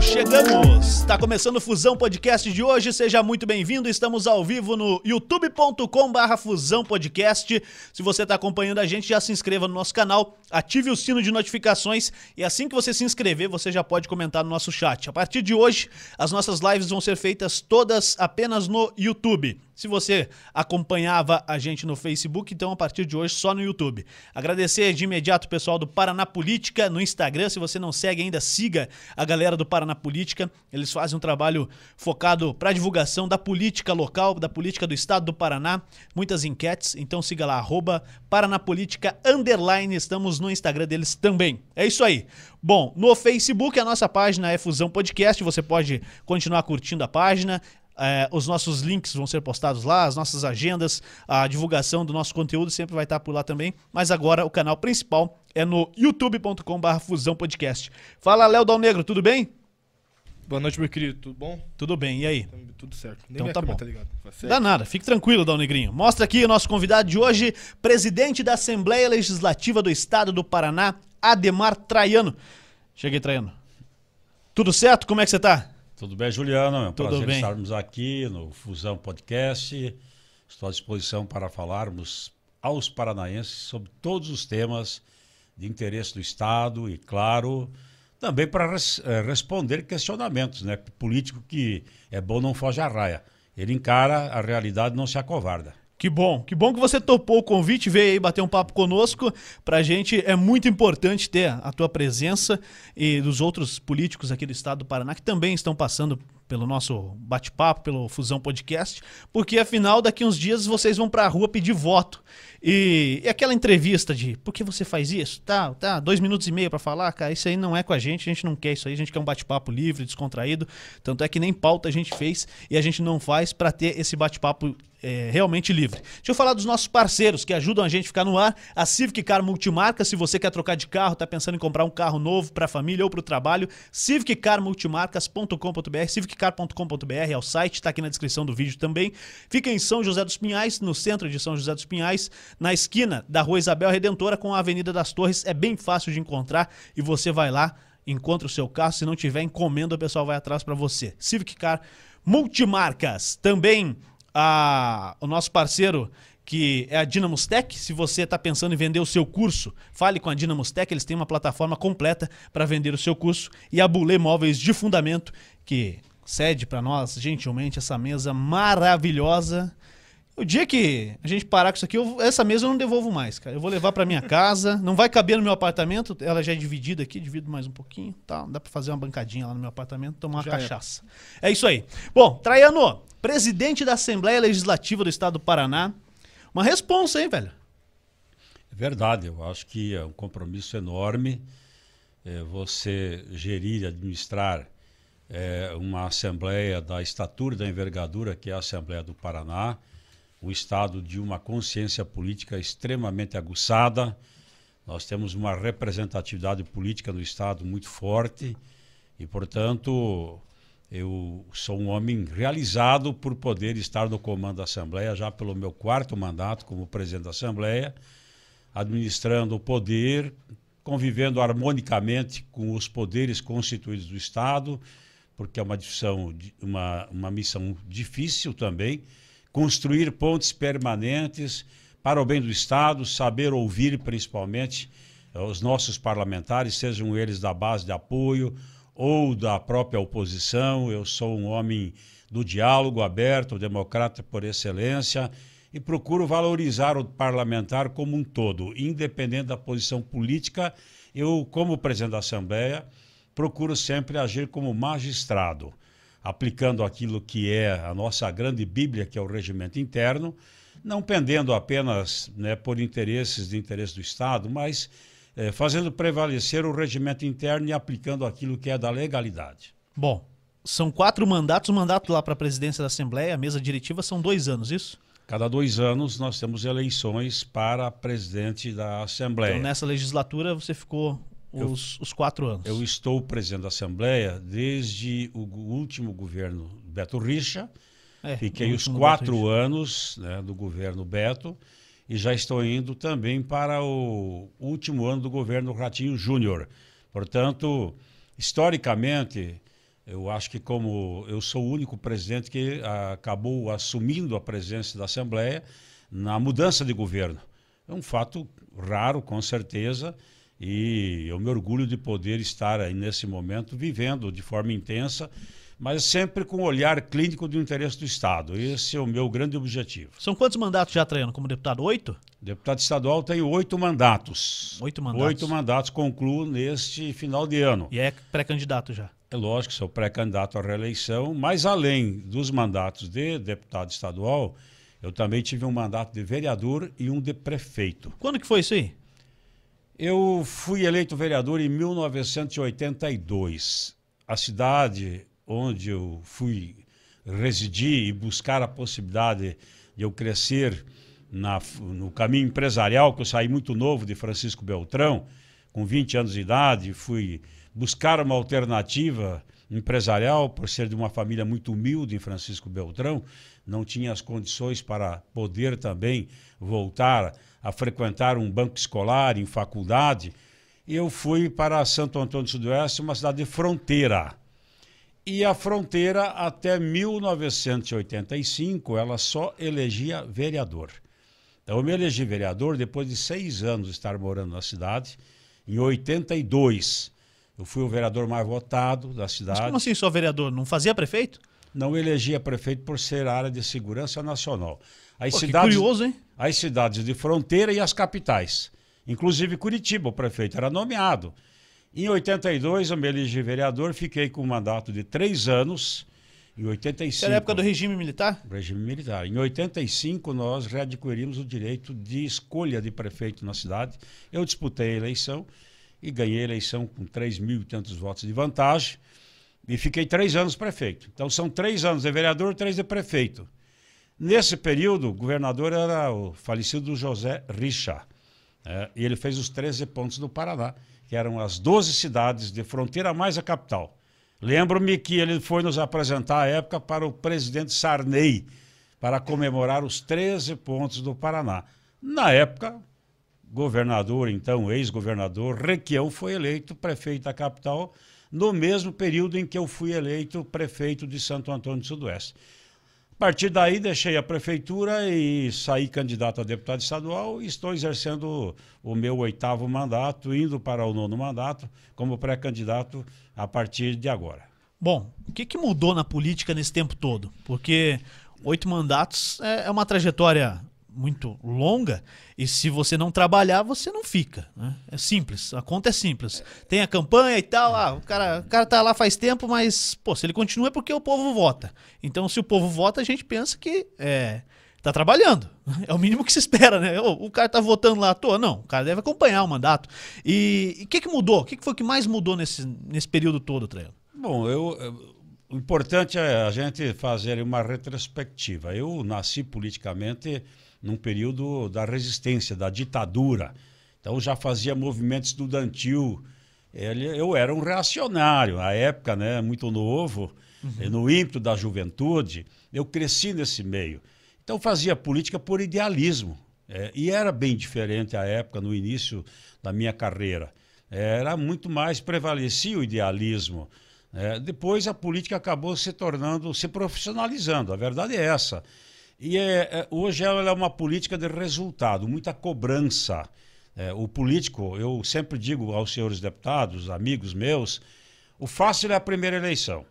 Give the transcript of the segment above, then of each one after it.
chegamos! Está começando o Fusão Podcast de hoje, seja muito bem-vindo. Estamos ao vivo no youtube.com/barra Fusão Podcast. Se você está acompanhando a gente, já se inscreva no nosso canal, ative o sino de notificações e assim que você se inscrever, você já pode comentar no nosso chat. A partir de hoje, as nossas lives vão ser feitas todas apenas no YouTube. Se você acompanhava a gente no Facebook, então a partir de hoje só no YouTube. Agradecer de imediato o pessoal do Paraná Política no Instagram. Se você não segue ainda, siga a galera do Paraná Política. Eles fazem um trabalho focado para divulgação da política local, da política do estado do Paraná. Muitas enquetes, então siga lá, arroba Paranapolítica Underline. Estamos no Instagram deles também. É isso aí. Bom, no Facebook a nossa página é Fusão Podcast. Você pode continuar curtindo a página. É, os nossos links vão ser postados lá, as nossas agendas, a divulgação do nosso conteúdo sempre vai estar por lá também. Mas agora o canal principal é no youtube.com.br Fusão Podcast. Fala, Léo Dal Negro, tudo bem? Boa noite, meu querido. Tudo bom? Tudo bem, e aí? Tudo certo. Nem Então tá bom. Tá certo? Dá nada, fique tranquilo, Dal Negrinho. Mostra aqui o nosso convidado de hoje, presidente da Assembleia Legislativa do Estado do Paraná, Ademar Traiano. Cheguei, Traiano. Tudo certo? Como é que você tá? Tudo bem, Juliano? É um Tudo prazer bem. estarmos aqui no Fusão Podcast. Estou à disposição para falarmos aos paranaenses sobre todos os temas de interesse do Estado e, claro, também para res- eh, responder questionamentos, né? Político que é bom não foge à raia. Ele encara a realidade e não se acovarda. Que bom, que bom que você topou o convite, veio aí bater um papo conosco. Pra gente é muito importante ter a tua presença e dos outros políticos aqui do estado do Paraná que também estão passando pelo nosso bate-papo, pelo Fusão Podcast, porque afinal daqui uns dias vocês vão pra rua pedir voto. E, e aquela entrevista de por que você faz isso? Tá, tá, dois minutos e meio pra falar, cara, isso aí não é com a gente, a gente não quer isso aí, a gente quer um bate-papo livre, descontraído. Tanto é que nem pauta a gente fez e a gente não faz pra ter esse bate-papo é, realmente livre. Deixa eu falar dos nossos parceiros que ajudam a gente a ficar no ar. A Civic Car Multimarca, se você quer trocar de carro, tá pensando em comprar um carro novo para a família ou para o trabalho, civiccarmultimarcas.com.br, civiccar.com.br é o site, tá aqui na descrição do vídeo também. Fica em São José dos Pinhais, no centro de São José dos Pinhais, na esquina da Rua Isabel Redentora com a Avenida das Torres. É bem fácil de encontrar e você vai lá encontra o seu carro. Se não tiver encomenda, o pessoal vai atrás para você. Civic Car Multimarcas. Também a, o nosso parceiro que é a Dynamos Tech. Se você está pensando em vender o seu curso, fale com a Dynamos Tech. Eles têm uma plataforma completa para vender o seu curso. E a Bulê Móveis de Fundamento, que cede para nós gentilmente essa mesa maravilhosa. O dia que a gente parar com isso aqui, eu- essa mesa eu não devolvo mais, cara. Eu vou levar pra minha casa. Não vai caber no meu apartamento. Ela já é dividida aqui, divido mais um pouquinho. Tá, dá pra fazer uma bancadinha lá no meu apartamento, tomar uma Já é. cachaça. É. isso aí. Bom, Traiano, presidente da Assembleia Legislativa do Estado do Paraná. Uma responsa, hein, velho? É verdade, eu acho que é um compromisso enorme eh, você gerir e administrar eh, uma Assembleia da estatura e da envergadura que é a Assembleia do Paraná, um Estado de uma consciência política extremamente aguçada. Nós temos uma representatividade política no Estado muito forte e, portanto, eu sou um homem realizado por poder estar no comando da Assembleia já pelo meu quarto mandato como presidente da Assembleia administrando o poder, convivendo harmonicamente com os poderes constituídos do Estado, porque é uma, uma, uma missão difícil também, construir pontes permanentes para o bem do Estado, saber ouvir principalmente eh, os nossos parlamentares, sejam eles da base de apoio ou da própria oposição. Eu sou um homem do diálogo aberto, democrata por excelência, e procuro valorizar o parlamentar como um todo, independente da posição política. Eu, como presidente da Assembleia, procuro sempre agir como magistrado, aplicando aquilo que é a nossa grande Bíblia, que é o regimento interno, não pendendo apenas né, por interesses de interesse do Estado, mas eh, fazendo prevalecer o regimento interno e aplicando aquilo que é da legalidade. Bom, são quatro mandatos. O mandato lá para a presidência da Assembleia, a mesa diretiva, são dois anos, isso? Cada dois anos nós temos eleições para presidente da Assembleia. Então, nessa legislatura, você ficou Eu- os, os quatro anos. Eu estou presidente da Assembleia desde o último governo Beto Richa. É, Fiquei os quatro anos né, do governo Beto e já estou indo também para o último ano do governo Ratinho Júnior. Portanto, historicamente, Eu acho que como eu sou o único presidente que acabou assumindo a presidência da Assembleia na mudança de governo. É um fato raro, com certeza, e eu me orgulho de poder estar aí nesse momento vivendo de forma intensa, mas sempre com o olhar clínico do interesse do Estado. Esse é o meu grande objetivo. São quantos mandatos já, Traiano, como deputado? Oito? Deputado estadual tem oito mandatos. Oito mandatos. Oito mandatos concluo neste final de ano. E é pré-candidato já? É lógico, sou pré-candidato à reeleição, mas além dos mandatos de deputado estadual, eu também tive um mandato de vereador e um de prefeito. Quando que foi isso aí? Eu fui eleito vereador em 1982. A cidade onde eu fui residir e buscar a possibilidade de eu crescer na, no caminho empresarial, que eu saí muito novo de Francisco Beltrão, com 20 anos de idade, fui buscar uma alternativa empresarial, por ser de uma família muito humilde em Francisco Beltrão, não tinha as condições para poder também voltar a frequentar um banco escolar em faculdade. Eu fui para Santo Antônio do Sudoeste, uma cidade de fronteira. E a fronteira, até 1985, ela só elegia vereador. Então, eu me elegi vereador depois de seis anos de estar morando na cidade. Em 82, eu fui o vereador mais votado da cidade. Mas como assim só vereador? Não fazia prefeito? Não elegia prefeito por ser área de segurança nacional. As Pô, cidades, curioso, hein? As cidades de fronteira e as capitais. Inclusive Curitiba, o prefeito era nomeado. Em 82, eu me elegi vereador, fiquei com um mandato de três anos em 85. Era a época do regime militar? Regime militar. Em 85, nós readquirimos o direito de escolha de prefeito na cidade. Eu disputei a eleição e ganhei a eleição com 3 mil e tantos votos de vantagem. E fiquei três anos prefeito. Então são três anos de vereador, três de prefeito. Nesse período, o governador era o falecido José Richa. É, e ele fez os 13 pontos do Paraná, que eram as 12 cidades de fronteira mais a capital. Lembro-me que ele foi nos apresentar à época para o presidente Sarney, para comemorar os 13 pontos do Paraná. Na época, governador, então ex-governador, Requião foi eleito prefeito da capital no mesmo período em que eu fui eleito prefeito de Santo Antônio do Sudoeste. Partir daí, deixei a prefeitura e saí candidato a deputado estadual e estou exercendo o meu oitavo mandato, indo para o nono mandato, como pré-candidato a partir de agora. Bom, o que, que mudou na política nesse tempo todo? Porque oito mandatos é, é uma trajetória muito longa e se você não trabalhar, você não fica. Né? É simples, a conta é simples. Tem a campanha e tal, ah, o, cara, o cara tá lá faz tempo, mas pô, se ele continua é porque o povo vota. Então, se o povo vota, a gente pensa que é, tá trabalhando. É o mínimo que se espera, né? O, o cara tá votando lá à toa. Não, o cara deve acompanhar o mandato. E o que, que mudou? O que, que foi que mais mudou nesse, nesse período todo, Treino? Bom, eu, eu o importante é a gente fazer uma retrospectiva. Eu nasci politicamente num período da resistência, da ditadura. Então já fazia movimento estudantil. Ele, eu era um reacionário, na época, né, muito novo, uhum. no ímpeto da juventude. Eu cresci nesse meio. Então fazia política por idealismo. É, e era bem diferente à época, no início da minha carreira. Era muito mais, prevalecia o idealismo. É, depois a política acabou se tornando, se profissionalizando. A verdade é essa. E é, é, hoje ela é uma política de resultado, muita cobrança. É, o político, eu sempre digo aos senhores deputados, amigos meus, o fácil é a primeira eleição.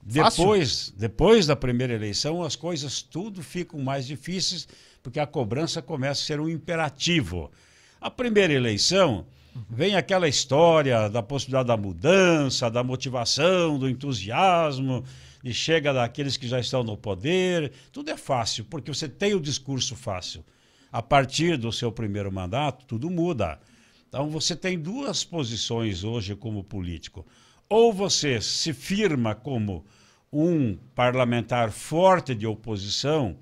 Depois, depois da primeira eleição, as coisas tudo ficam mais difíceis, porque a cobrança começa a ser um imperativo. A primeira eleição vem aquela história da possibilidade da mudança, da motivação, do entusiasmo e chega daqueles que já estão no poder. Tudo é fácil, porque você tem o discurso fácil. A partir do seu primeiro mandato, tudo muda. Então você tem duas posições hoje como político. Ou você se firma como um parlamentar forte de oposição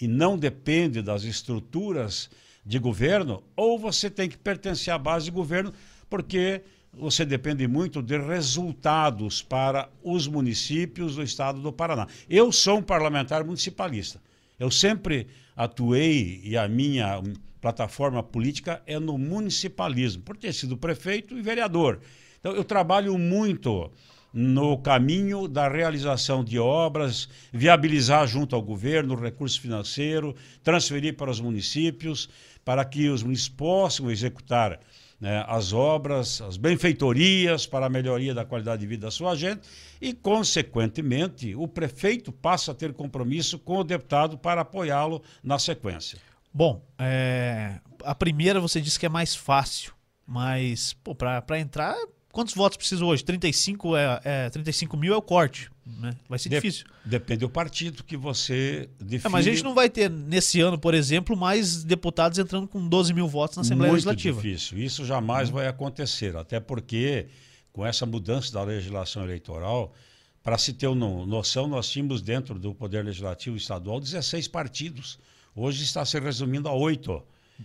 e não depende das estruturas de governo, ou você tem que pertencer à base de governo, porque você depende muito de resultados para os municípios do estado do Paraná. Eu sou um parlamentar municipalista. Eu sempre atuei e a minha plataforma política é no municipalismo, por ter sido prefeito e vereador. Então, eu trabalho muito no caminho da realização de obras, viabilizar junto ao governo recurso financeiro, transferir para os municípios, para que os municípios possam executar né, as obras, as benfeitorias para a melhoria da qualidade de vida da sua gente e, consequentemente, o prefeito passa a ter compromisso com o deputado para apoiá-lo na sequência. Bom, é, a primeira você disse que é mais fácil, mas para entrar Quantos votos precisa hoje? 35, é, é, 35 mil é o corte. Né? Vai ser difícil. Depende do partido que você define. É, mas a gente não vai ter, nesse ano, por exemplo, mais deputados entrando com 12 mil votos na Assembleia Muito Legislativa. difícil. Isso jamais uhum. vai acontecer. Até porque, com essa mudança da legislação eleitoral, para se ter uma noção, nós tínhamos dentro do Poder Legislativo Estadual 16 partidos. Hoje está se resumindo a oito.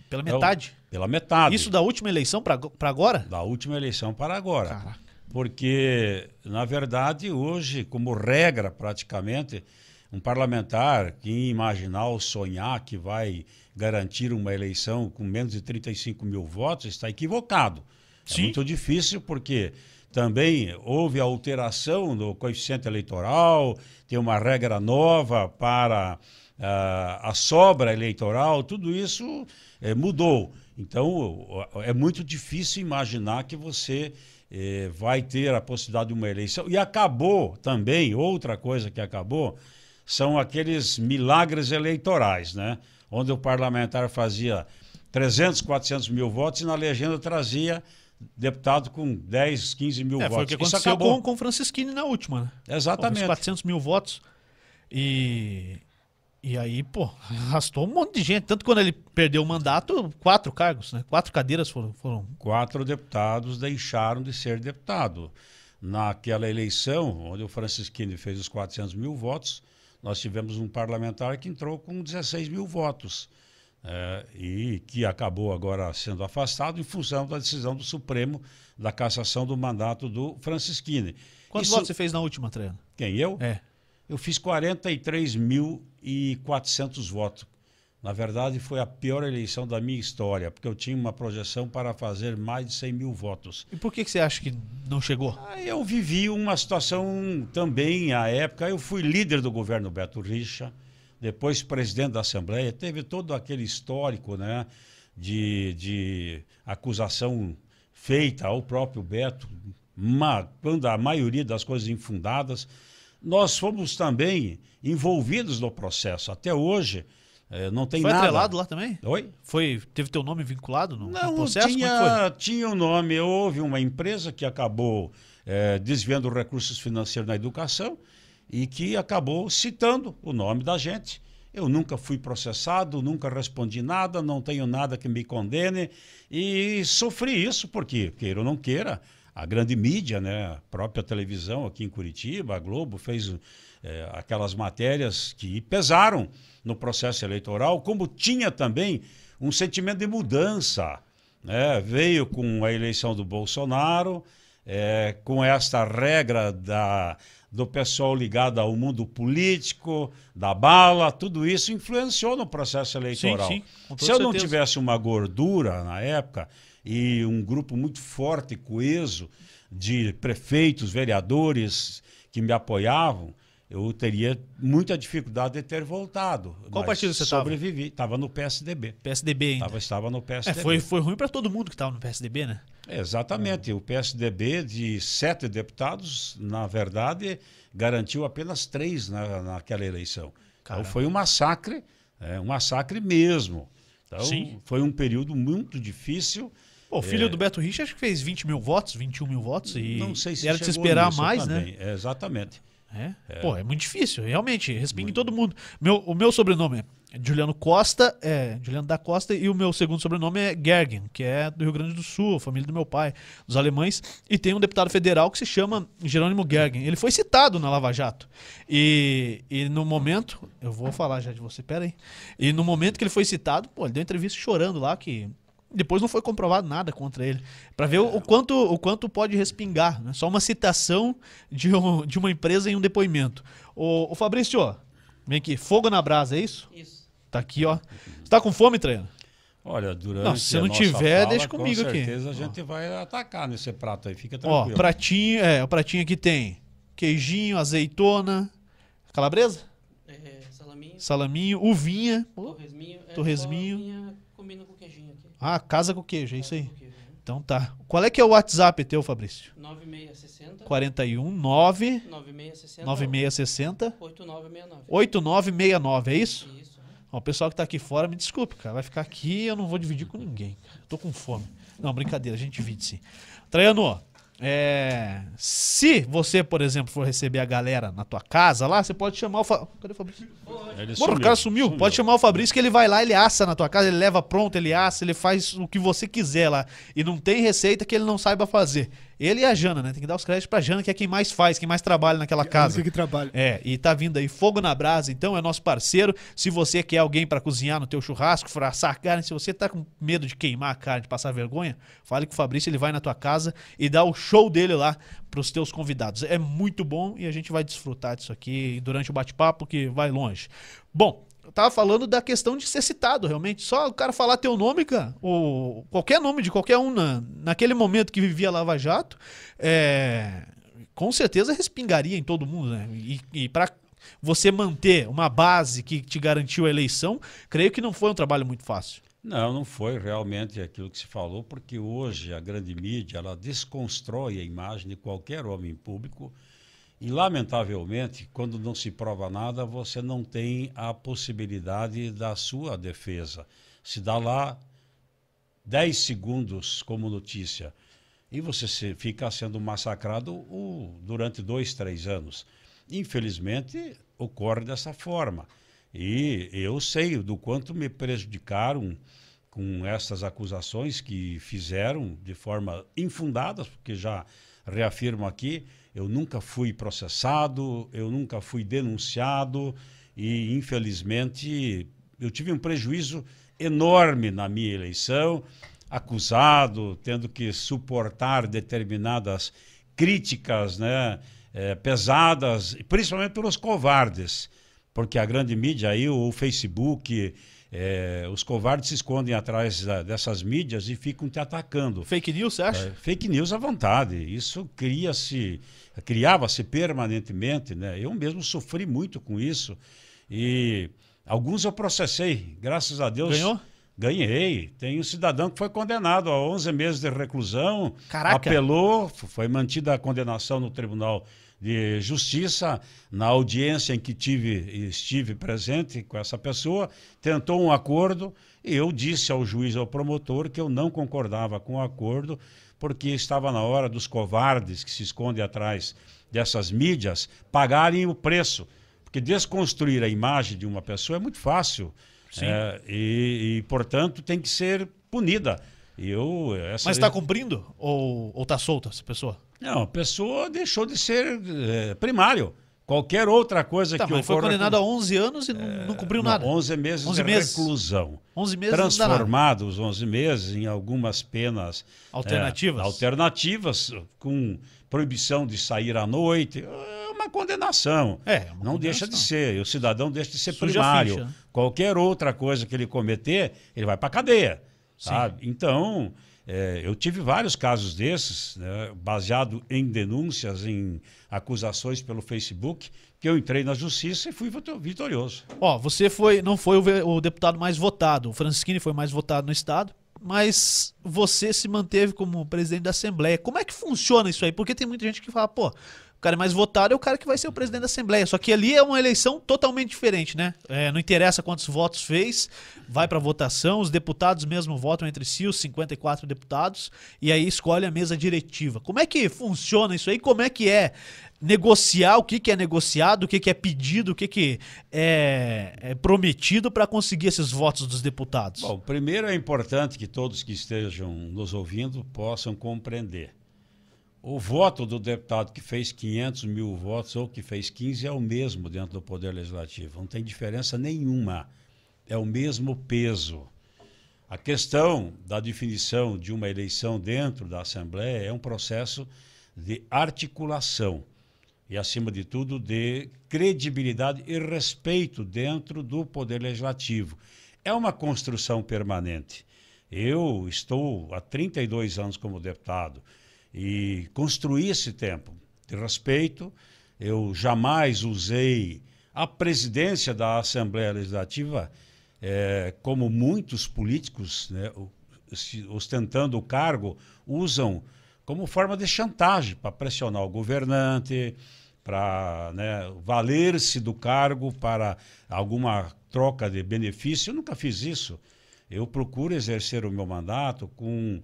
Pela então, metade? pela metade. Isso da última eleição para agora? Da última eleição para agora. Caraca. Porque, na verdade, hoje, como regra praticamente, um parlamentar que imaginar ou sonhar que vai garantir uma eleição com menos de 35 mil votos está equivocado. É Sim. É muito difícil porque também houve alteração no coeficiente eleitoral, tem uma regra nova para uh, a sobra eleitoral, tudo isso é, mudou. Então, é muito difícil imaginar que você é, vai ter a possibilidade de uma eleição. E acabou também, outra coisa que acabou, são aqueles milagres eleitorais, né? Onde o parlamentar fazia 300, 400 mil votos e na legenda trazia deputado com 10, 15 mil é, votos. Foi o que aconteceu com, com o Francisquini na última, né? Exatamente. Os 400 mil votos. E, e aí, pô, arrastou um monte de gente. Tanto quando ele perdeu o mandato, quatro cargos, né? Quatro cadeiras foram. foram... Quatro deputados deixaram de ser deputado. Naquela eleição, onde o Francisquini fez os 400 mil votos, nós tivemos um parlamentar que entrou com 16 mil votos. É, e que acabou agora sendo afastado em função da decisão do Supremo da cassação do mandato do Francisquini. Quantos Isso... votos você fez na última, treino? Quem, eu? É. Eu fiz 43.400 votos. Na verdade, foi a pior eleição da minha história, porque eu tinha uma projeção para fazer mais de 100 mil votos. E por que, que você acha que não chegou? Ah, eu vivi uma situação também, à época, eu fui líder do governo Beto Richa, depois presidente da Assembleia, teve todo aquele histórico né, de, de acusação feita ao próprio Beto, uma, quando a maioria das coisas infundadas nós fomos também envolvidos no processo. Até hoje, é, não tem Foi nada. Foi atrelado lá também? Oi? Foi, teve teu nome vinculado no, não, no processo? Tinha, é tinha um nome. Houve uma empresa que acabou é, desviando recursos financeiros na educação e que acabou citando o nome da gente. Eu nunca fui processado, nunca respondi nada, não tenho nada que me condene e sofri isso porque, queira ou não queira, a grande mídia, né, a própria televisão aqui em Curitiba, a Globo fez é, aquelas matérias que pesaram no processo eleitoral, como tinha também um sentimento de mudança. Né? Veio com a eleição do Bolsonaro, é, com esta regra da, do pessoal ligado ao mundo político, da bala, tudo isso influenciou no processo eleitoral. Sim, sim, Se eu certeza. não tivesse uma gordura na época, e um grupo muito forte, coeso, de prefeitos, vereadores que me apoiavam, eu teria muita dificuldade de ter voltado. Qual partido você estava? Sobrevivi. Estava no PSDB. PSDB ainda. Tava, estava no PSDB. É, foi, foi ruim para todo mundo que estava no PSDB, né? exatamente. O PSDB, de sete deputados, na verdade, garantiu apenas três na, naquela eleição. Então foi um massacre, é, um massacre mesmo. Então Sim. foi um período muito difícil. Pô, o filho é... do Beto Rich acho que fez 20 mil votos, 21 mil votos e não sei se era de se esperar mais, né? também. né? É, exatamente. É? é? Pô, é muito difícil, realmente. Respinga em todo mundo. Meu, o meu sobrenome é Juliano Costa, é Juliano da Costa, e o meu segundo sobrenome é Gergen, que é do Rio Grande do Sul, família do meu pai, dos alemães. E tem um deputado federal que se chama Jerônimo Gergen. Ele foi citado na Lava Jato. E, e no momento, eu vou falar já de você, pera aí. E no momento que ele foi citado, pô, ele deu entrevista chorando lá que depois não foi comprovado nada contra ele. Para ver o, o, quanto, o quanto pode respingar. Né? Só uma citação de, um, de uma empresa em um depoimento. O, o Fabrício, ó, vem aqui. Fogo na brasa, é isso? Isso. Tá aqui, ó. Você tá com fome, treino? Olha, durante Não, se não nossa tiver, fala, deixa comigo com aqui. certeza a gente vai atacar nesse prato aí, fica Ó, tranquilo. pratinho, é, o pratinho aqui tem queijinho, azeitona, calabresa, É, salaminho, salaminho, uvinha. Torresminho. É, torresminho. só vinha combina com queijinho aqui. Ah, casa com queijo, é isso aí. Né? Então tá. Qual é que é o WhatsApp teu, Fabrício? 9660 41 9 9660 9660 8969. 8969, é isso? Isso. Ó, o pessoal que tá aqui fora, me desculpe, cara. Vai ficar aqui eu não vou dividir com ninguém. Tô com fome. Não, brincadeira, a gente divide sim. Traiano, é, se você, por exemplo, for receber a galera na tua casa lá, você pode chamar o. Fa... Cadê o Fabrício? Ele o cara sumiu. Pode chamar o Fabrício que ele vai lá, ele assa na tua casa, ele leva pronto, ele assa, ele faz o que você quiser lá. E não tem receita que ele não saiba fazer. Ele e a Jana, né? Tem que dar os créditos pra Jana, que é quem mais faz, quem mais trabalha naquela casa. Casa que trabalha. É, e tá vindo aí Fogo na Brasa, então é nosso parceiro. Se você quer alguém pra cozinhar no teu churrasco, for assar carne, se você tá com medo de queimar a carne, de passar vergonha, fale com o Fabrício, ele vai na tua casa e dá o show dele lá pros teus convidados. É muito bom e a gente vai desfrutar disso aqui durante o bate-papo que vai longe. Bom, eu tava falando da questão de ser citado, realmente. Só o cara falar teu nome, cara, ou qualquer nome de qualquer um na, naquele momento que vivia Lava Jato, é, com certeza respingaria em todo mundo, né? E, e para você manter uma base que te garantiu a eleição, creio que não foi um trabalho muito fácil. Não, não foi realmente aquilo que se falou, porque hoje a grande mídia ela desconstrói a imagem de qualquer homem público e, lamentavelmente, quando não se prova nada, você não tem a possibilidade da sua defesa. Se dá lá 10 segundos como notícia e você se- fica sendo massacrado o- durante dois, três anos. Infelizmente, ocorre dessa forma. E eu sei do quanto me prejudicaram com essas acusações que fizeram de forma infundada, porque já reafirmo aqui, eu nunca fui processado, eu nunca fui denunciado e, infelizmente, eu tive um prejuízo enorme na minha eleição, acusado, tendo que suportar determinadas críticas né, eh, pesadas, principalmente pelos covardes, porque a grande mídia aí, o Facebook, eh, os covardes se escondem atrás da- dessas mídias e ficam te atacando. Fake news, você acha? É, fake news à vontade. Isso cria-se, criava-se permanentemente, né? Eu mesmo sofri muito com isso e alguns eu processei, graças a Deus. Ganhou? Ganhei. Tem um cidadão que foi condenado a 11 meses de reclusão, Caraca. apelou, foi mantida a condenação no Tribunal de Justiça, na audiência em que tive, estive presente com essa pessoa, tentou um acordo e eu disse ao juiz, ao promotor, que eu não concordava com o acordo, porque estava na hora dos covardes que se escondem atrás dessas mídias pagarem o preço. Porque desconstruir a imagem de uma pessoa é muito fácil. É, e, e, portanto, tem que ser punida. Eu, essa Mas tá cumprindo? Ou, ou tá solta essa pessoa? Não, a pessoa deixou de ser eh, primário. Qualquer outra coisa Tá, que mas foi ocorra condenado a 11 anos e não, não cumpriu Não, nada. 11 meses 11 de meses. reclusão. 11 meses. Transformados 11 meses em algumas penas Alternativas? eh, alternativas, com proibição de sair à noite. É uma condenação. É, uma não deixa de condenação. ser. O cidadão deixa de ser Suja primário. ficha, né? Qualquer outra coisa que ele cometer, ele vai para a cadeia. Sim. Sabe? Então, eh, eu tive vários casos desses, né, baseado em denúncias, em acusações pelo Facebook, que eu entrei na justiça e fui vito- vitorioso. Ó, você foi, não foi o, o deputado mais votado. O Francisquini foi mais votado no estado, mas você se manteve como presidente da Assembleia. Como é que funciona isso aí? Porque tem muita gente que fala, pô, o cara mais votado é o cara que vai ser o presidente da Assembleia. Só que ali é uma eleição totalmente diferente, né? É, não interessa quantos votos fez, vai pra votação, os deputados mesmo votam entre si, os 54 deputados, e aí escolhe a mesa diretiva. Como é que funciona isso aí? Como é que é negociar o que, que é negociado, o que, que é pedido, o que, que é, é prometido para conseguir esses votos dos deputados? Bom, primeiro é importante que todos que estejam nos ouvindo possam compreender. O voto do deputado que fez 500 mil votos ou que fez 15 é o mesmo dentro do Poder Legislativo. Não tem diferença nenhuma. É o mesmo peso. A questão da definição de uma eleição dentro da Assembleia é um processo de articulação e, acima de tudo, de credibilidade e respeito dentro do Poder Legislativo. é uma construção permanente. Eu estou há 32 anos como deputado e construí esse tempo de respeito. Eu jamais usei a presidência da Assembleia Legislativa é, como muitos políticos, né, ostentando o cargo, usam como forma de chantagem para pressionar o governante, para né, valer-se do cargo para alguma troca de benefício. Eu nunca fiz isso. Eu procuro exercer o meu mandato com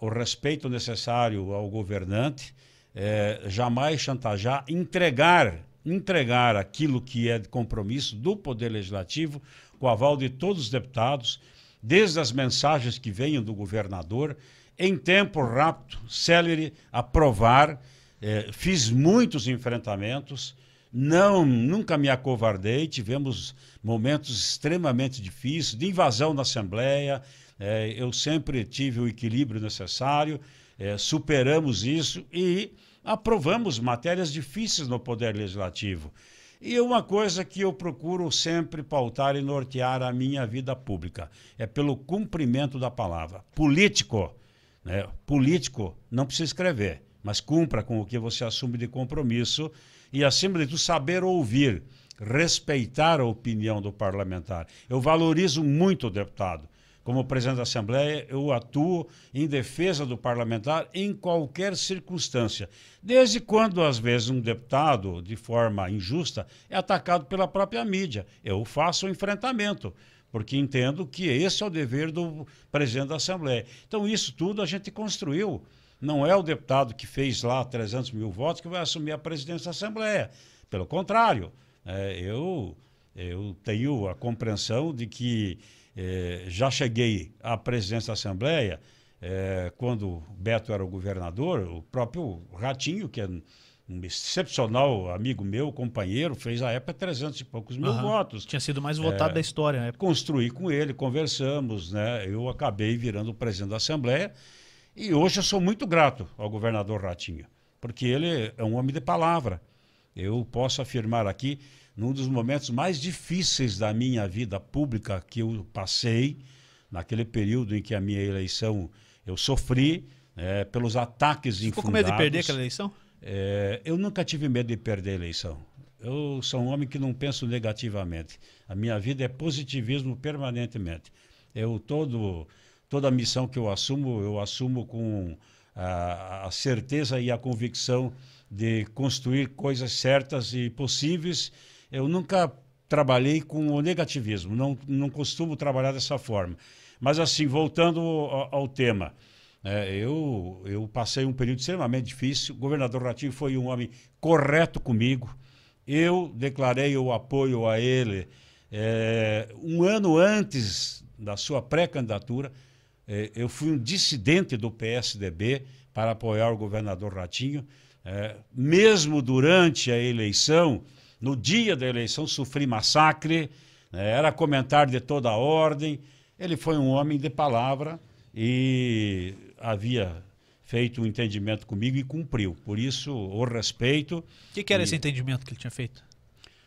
o respeito necessário ao governante, eh, jamais chantagear, entregar, entregar aquilo que é de compromisso do Poder Legislativo, com o aval de todos os deputados, desde as mensagens que venham do governador, em tempo rápido, célere, aprovar. Eh, fiz muitos enfrentamentos, não, nunca me acovardei. Tivemos momentos extremamente difíceis de invasão na Assembleia. É, eu sempre tive o equilíbrio necessário, é, superamos isso e aprovamos matérias difíceis no Poder Legislativo. E uma coisa que eu procuro sempre pautar e nortear a minha vida pública é pelo cumprimento da palavra. Político, né? político não precisa escrever, mas cumpra com o que você assume de compromisso e, acima de tudo, saber ouvir, respeitar a opinião do parlamentar. Eu valorizo muito o deputado. Como presidente da Assembleia, eu atuo em defesa do parlamentar em qualquer circunstância. Desde quando, às vezes, um deputado, de forma injusta, é atacado pela própria mídia. Eu faço o enfrentamento, porque entendo que esse é o dever do presidente da Assembleia. Então, isso tudo a gente construiu não é o deputado que fez lá 300 mil votos que vai assumir a presidência da Assembleia. Pelo contrário, é, eu, eu tenho a compreensão de que é, já cheguei à presidência da Assembleia é, quando Beto era o governador, o próprio Ratinho, que é um excepcional amigo meu, companheiro, fez a época 300 e poucos mil Aham. votos. Tinha sido mais votado É. da história na época. Construí com ele, conversamos, né? Eu acabei virando o presidente da Assembleia e hoje eu sou muito grato ao governador Ratinho, porque ele é um homem de palavra. Eu posso afirmar aqui, num dos momentos mais difíceis da minha vida pública que eu passei, naquele período em que a minha eleição eu sofri né, pelos ataques Ficou com infundados. medo de perder aquela eleição? É, eu nunca tive medo de perder a eleição. Eu sou um homem que não penso negativamente. A minha vida é positivismo permanentemente. Eu todo toda a missão que eu assumo, eu assumo com a, a certeza e a convicção de construir coisas certas e possíveis. Eu nunca trabalhei com o negativismo, não, não costumo trabalhar dessa forma. Mas assim, voltando ao, ao tema, é, eu, eu passei um período extremamente difícil. O governador Ratinho foi um homem correto comigo. Eu declarei o apoio a ele é, um ano antes da sua pré-candidatura. É, eu fui um dissidente do PSDB para apoiar o governador Ratinho. É, mesmo durante a eleição, no dia da eleição, sofri massacre, né, era comentário de toda a ordem. Ele foi um homem de palavra e havia feito um entendimento comigo e cumpriu. Por isso, o respeito. O que, que era E- esse entendimento que ele tinha feito?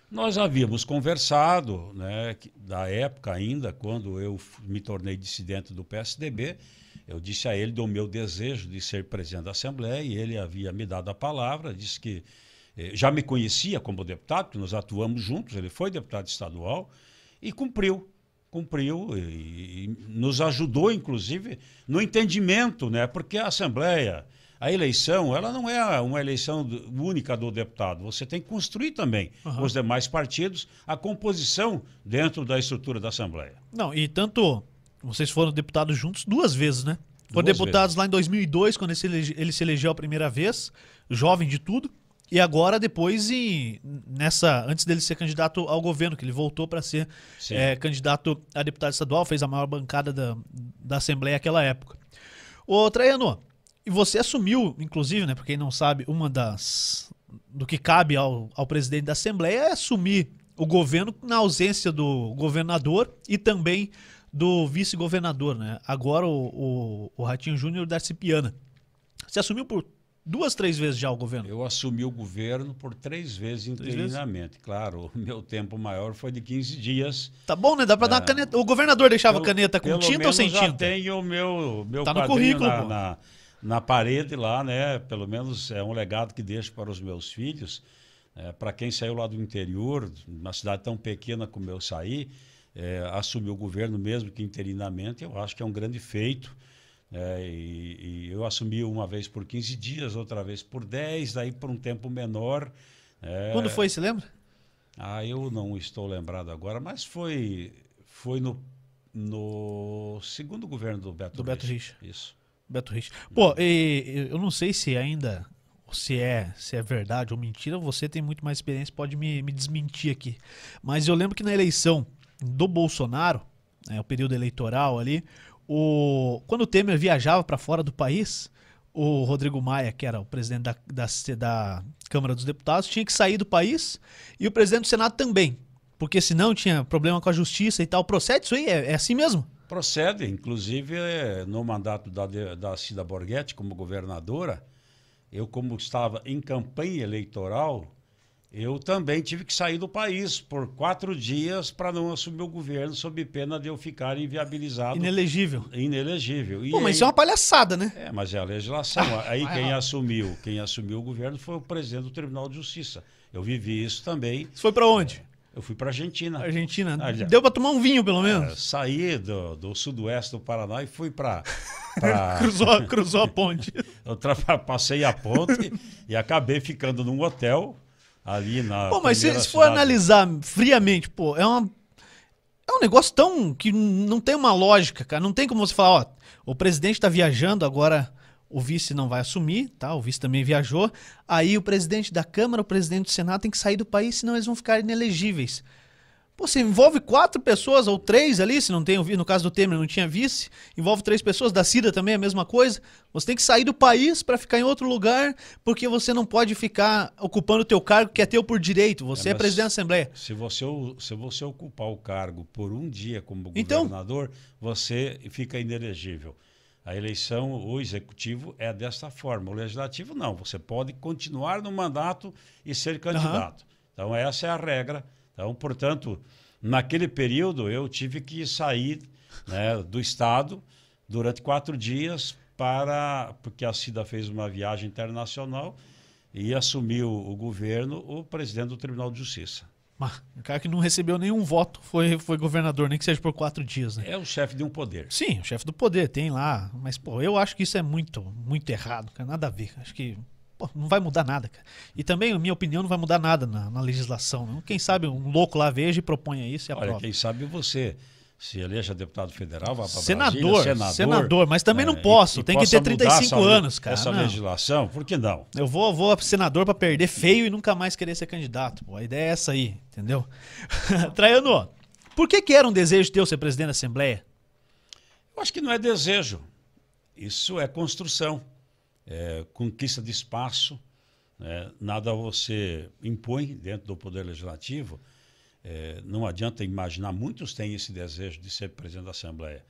Nós havíamos conversado, né, da época ainda, quando eu me tornei dissidente do PSDB, eu disse a ele do meu desejo de ser presidente da Assembleia e ele havia me dado a palavra, disse que já me conhecia como deputado, que nós atuamos juntos, ele foi deputado estadual e cumpriu. Cumpriu e, e nos ajudou, inclusive, no entendimento, né? porque a Assembleia, a eleição, ela não é uma eleição única do deputado. Você tem que construir também com os demais partidos a composição dentro da estrutura da Assembleia. Não, e tanto vocês foram deputados juntos duas vezes, né? Foram Duas deputados lá em 2002, quando ele se, elege- ele se elegeu a primeira vez, jovem de tudo, e agora depois em, nessa antes dele ser candidato ao governo, que ele voltou para ser é, candidato a deputado estadual, fez a maior bancada da, da Assembleia naquela época. Ô, Traiano, e você assumiu, inclusive, né, para quem não sabe, uma das do que cabe ao, ao presidente da Assembleia é assumir o governo na ausência do governador e também do vice-governador, né? Agora o, o, o Ratinho Júnior da Cipiana. Você assumiu por duas, três vezes já o governo. Eu assumi o governo por três vezes interinamente. Claro, o meu tempo maior foi de 15 dias. Tá bom, né? Dá pra dar uma caneta. O governador deixava Pelo- caneta com tinta ou sem já tinta? tenho o meu, meu Tá no currículo, na, na, na parede lá, né? Pelo menos é um legado que deixo para os meus filhos. para quem saiu lá do interior, uma cidade tão pequena como eu saí, é, assumir o governo mesmo que interinamente, eu acho que é um grande feito. É, e, e eu assumi uma vez por 15 dias, outra vez por 10, daí por um tempo menor. É, Quando foi, você lembra? ah, eu não estou lembrado agora, mas foi, foi no, no segundo governo do Beto Do Beto Richa. Isso. Beto Rich. Pô, e- eu não sei se ainda se é, se é verdade ou mentira, você tem muito mais experiência, pode me, me desmentir aqui. Mas eu lembro que na eleição do Bolsonaro, né, o período eleitoral ali, o, quando o Temer viajava para fora do país, o Rodrigo Maia, que era o presidente da, da, da Câmara dos Deputados, tinha que sair do país e o presidente do Senado também. Porque senão tinha problema com a justiça e tal. Procede isso aí? É, é assim mesmo? Procede, inclusive eh, no mandato da, da Cida Borghetti como governadora, eu como estava em campanha eleitoral, eu também tive que sair do país por quatro dias para não assumir o governo, sob pena de eu ficar inviabilizado, Inelegível. inelegível. E Pô, mas aí- isso é uma palhaçada, né? É, mas é a legislação. Aí vai quem lá. assumiu, quem assumiu o governo foi o presidente do Tribunal de Justiça. Eu vivi isso também. Você foi pra onde? Eu fui para Argentina. Argentina. Olha. Deu pra tomar um vinho, pelo É, menos. saí do, do sudoeste do Paraná e fui para. Cruzou, cruzou a ponte. eu passei a ponte e acabei ficando num hotel ali na. Pô, mas se, se for analisar friamente, pô, é uma. É um negócio tão. que não tem uma lógica, cara. Não tem como você falar, ó, o presidente tá viajando, agora o vice não vai assumir, tá? O vice também viajou. Aí o presidente da Câmara, o presidente do Senado tem que sair do país, senão eles vão ficar inelegíveis. Pô, você envolve quatro pessoas ou três ali, se não tem no caso do Temer não tinha vice, envolve três pessoas, da Cida também é a mesma coisa. Você tem que sair do país para ficar em outro lugar, porque você não pode ficar ocupando o teu cargo que é teu por direito. Você é, É, presidente da Assembleia. Se você, se você ocupar o cargo por um dia como Então- governador, você fica inelegível. A eleição, o executivo é desta forma. O legislativo não. Você pode continuar no mandato e ser candidato. Então, essa é a regra. Então, portanto, naquele período, eu tive que sair né, do Estado durante quatro dias para. Porque a Cida fez uma viagem internacional e assumiu o governo o presidente do Tribunal de Justiça. O cara que não recebeu nenhum voto foi, foi governador, nem que seja por quatro dias, né? É o chefe de um poder. Sim, o chefe do poder tem lá, mas pô, eu acho que isso é muito, muito errado, cara, nada a ver. Acho que pô, não vai mudar nada, cara. E também, a minha opinião, não vai mudar nada na, na legislação. Não. Quem sabe um louco lá veja e proponha isso e Olha, aprova. quem sabe você se eleja deputado federal, vá para Senador, senador, mas também não posso, tem que ter 35 anos, cara, Essa não. legislação, por que não? Eu vou, vou senador pra perder feio e nunca mais querer ser candidato. Pô, a ideia é essa aí, entendeu? Traiano, por que, que era um desejo teu ser presidente da Assembleia? Eu acho que não é desejo. Isso é construção, é conquista de espaço. né? Nada você impõe dentro do Poder Legislativo. É, não adianta imaginar, muitos têm esse desejo de ser presidente da Assembleia,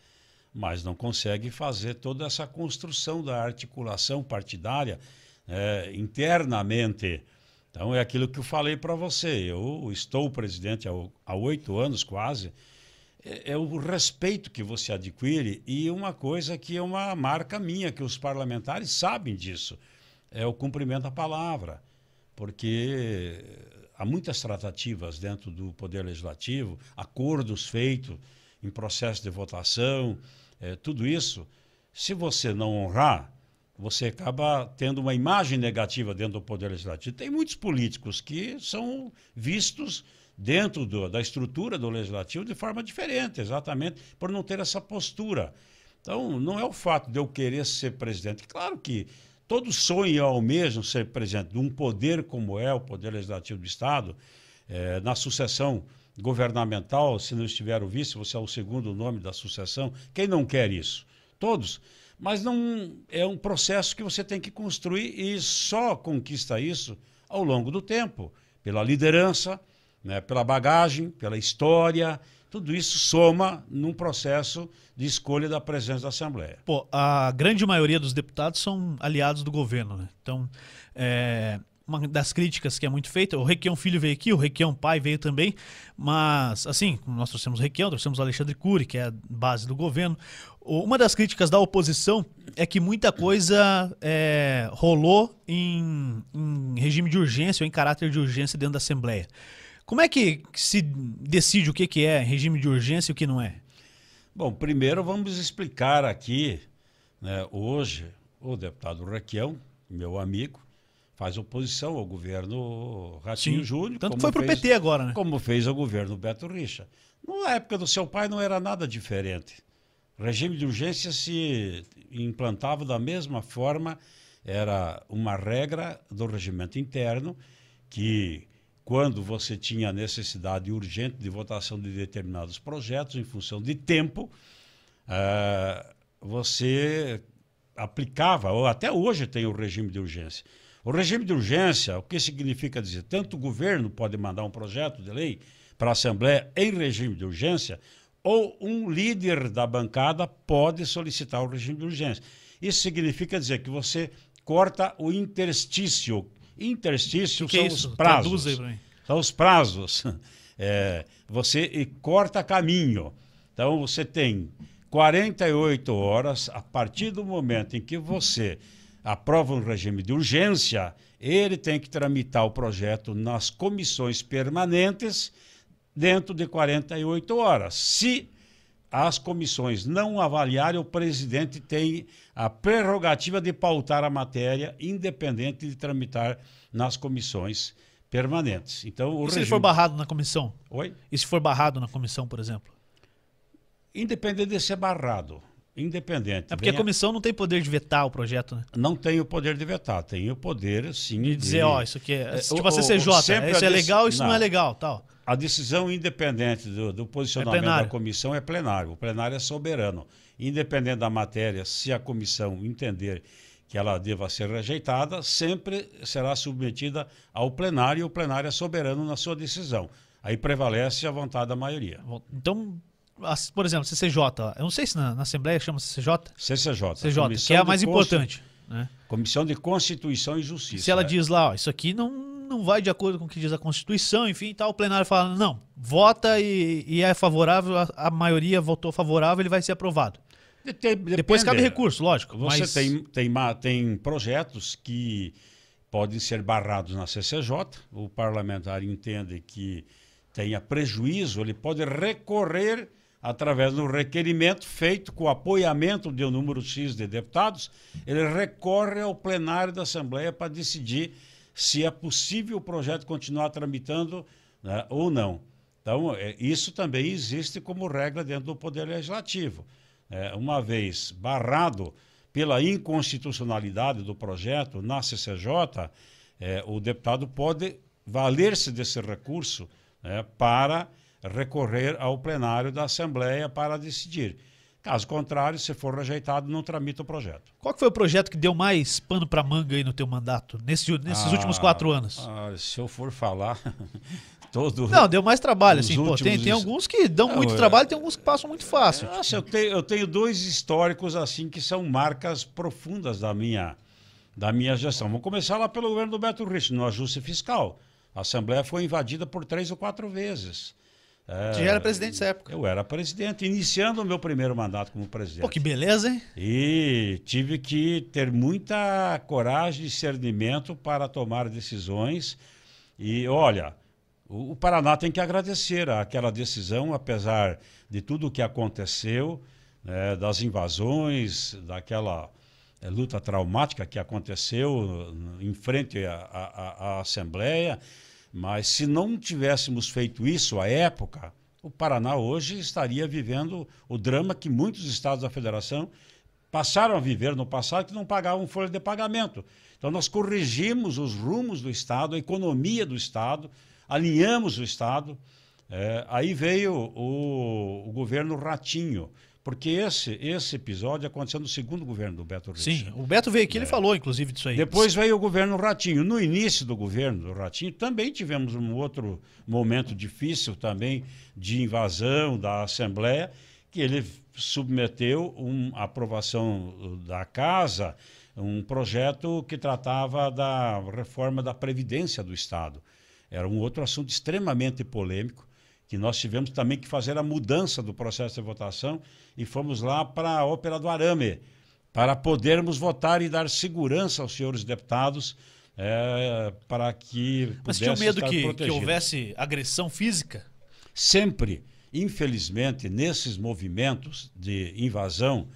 mas não conseguem fazer toda essa construção da articulação partidária é, internamente. Então, é aquilo que eu falei para você. Eu estou presidente há oito anos quase. É, é o respeito que você adquire e uma coisa que é uma marca minha, que os parlamentares sabem disso, é o cumprimento da palavra. Porque há muitas tratativas dentro do Poder Legislativo, acordos feitos em processo de votação, eh, tudo isso. Se você não honrar, você acaba tendo uma imagem negativa dentro do Poder Legislativo. Tem muitos políticos que são vistos dentro do- da estrutura do Legislativo de forma diferente, exatamente por não ter essa postura. Então, não é o fato de eu querer ser presidente. Claro que todos sonham ao mesmo ser presidente de um poder como é o Poder Legislativo do Estado, eh, na sucessão governamental, se não estiver o vice, você é o segundo nome da sucessão. Quem não quer isso? Todos. Mas não é um processo que você tem que construir e só conquista isso ao longo do tempo, pela liderança, né, pela bagagem, pela história, tudo isso soma num processo de escolha da presidência da Assembleia. Pô, a grande maioria dos deputados são aliados do governo, né? Então, é, uma das críticas que é muito feita, o Requião Filho veio aqui, o Requião Pai veio também, mas, assim, nós trouxemos o Requião, trouxemos o Alexandre Cury, que é a base do governo. Uma das críticas da oposição é que muita coisa é, rolou em, em regime de urgência ou em caráter de urgência dentro da Assembleia. Como é que se decide o que, que é regime de urgência e o que não é? Bom, primeiro vamos explicar aqui, né, hoje, o deputado Requião, meu amigo, faz oposição ao governo Ratinho Júnior. Tanto foi pro fez- PT agora, né? Como fez o governo Beto Richa. Na época do seu pai não era nada diferente. O regime de urgência se implantava da mesma forma, era uma regra do regimento interno que quando você tinha necessidade urgente de votação de determinados projetos em função de tempo, ah, você aplicava, ou até hoje tem o regime de urgência. O regime de urgência, o que significa dizer? Tanto o governo pode mandar um projeto de lei para a Assembleia em regime de urgência, ou um líder da bancada pode solicitar o regime de urgência. Isso significa dizer que você corta o interstício. Interstício que são é isso? os prazos. Traduz aí pra mim. São os prazos. É, você corta caminho. Então você tem 48 horas a partir do momento em que você aprova um regime de urgência, ele tem que tramitar o projeto nas comissões permanentes dentro de 48 horas. Se as comissões não avaliarem, o presidente tem a prerrogativa de pautar a matéria, independente de tramitar nas comissões permanentes. Então, o E se regime... for barrado na comissão? Oi? E se for barrado na comissão, por exemplo? Independente de ser barrado. Independente. É porque a comissão não tem poder de vetar o projeto, né? Não tem o poder de vetar, tem o poder, sim, De dizer, ó, isso aqui é. É, tipo o- a CCJ, o- isso é legal, isso não, não. é legal, tal. A decisão independente do, do posicionamento plenário. da comissão é plenário. O plenário é soberano. Independente da matéria, se a comissão entender que ela deva ser rejeitada, sempre será submetida ao plenário e o plenário é soberano na sua decisão. Aí prevalece a vontade da maioria. Então, por exemplo, CCJ, eu não sei se na, na Assembleia chama CCJ, CCJ. CCJ, que é a mais importante. Né? Comissão de Constituição e Justiça. Se ela é. diz lá, ó, isso aqui não, não vai de acordo com o que diz a Constituição, enfim, tal, o plenário fala, não, vota e, e é favorável, a, a maioria votou favorável, ele vai ser aprovado. De- te- Depois depende. cabe recurso, lógico. Você mas tem, tem, tem projetos que podem ser barrados na CCJ, o parlamentar entende que tenha prejuízo, ele pode recorrer através do requerimento feito com o apoiamento de um número X de deputados, ele recorre ao plenário da Assembleia para decidir se é possível o projeto continuar tramitando né, ou não. Então, é, isso também existe como regra dentro do Poder Legislativo. É, uma vez barrado pela inconstitucionalidade do projeto na CCJ, é, o deputado pode valer-se desse recurso né, para recorrer ao plenário da Assembleia para decidir. Caso contrário, se for rejeitado, não tramita o projeto. qual foi o projeto que deu mais pano pra manga aí no teu mandato, nesse, nesses Ah, últimos quatro anos? ah, se eu for falar, todo. Não, deu mais trabalho, assim, pô, tem, últimos tem alguns que dão Não, muito é- trabalho, tem alguns que passam muito fácil. Nossa, eu tenho, eu tenho dois históricos assim que são marcas profundas da minha, da minha gestão. Vamos começar lá pelo governo do Beto Rich, no ajuste fiscal. A Assembleia foi invadida por três ou quatro vezes. É, Você já era presidente nessa época. Eu era presidente, iniciando o meu primeiro mandato como presidente. Pô, que beleza, hein? E tive que ter muita coragem e discernimento para tomar decisões. E olha, o, o Paraná tem que agradecer aquela decisão, apesar de tudo o que aconteceu, né, das invasões, daquela eh, luta traumática que aconteceu em frente à, à- à Assembleia. Mas se não tivéssemos feito isso à época, o Paraná hoje estaria vivendo o drama que muitos estados da federação passaram a viver no passado que não pagavam folha de pagamento. Então nós corrigimos os rumos do Estado, a economia do Estado, alinhamos o Estado. É, aí veio o, o governo Ratinho Porque esse, esse episódio aconteceu no segundo governo do Beto Richa. Sim, o Beto veio aqui, ele falou, inclusive, disso aí. Depois veio o governo Ratinho. No início do governo do Ratinho, também tivemos um outro momento difícil também de invasão da Assembleia, que ele submeteu uma aprovação da casa, um projeto que tratava da reforma da Previdência do Estado. Era um outro assunto extremamente polêmico, que nós tivemos também que fazer a mudança do processo de votação e fomos lá para a Ópera do Arame, para podermos votar e dar segurança aos senhores deputados é, para que Mas tinha medo que, que houvesse agressão física? Sempre, infelizmente, nesses movimentos de invasão,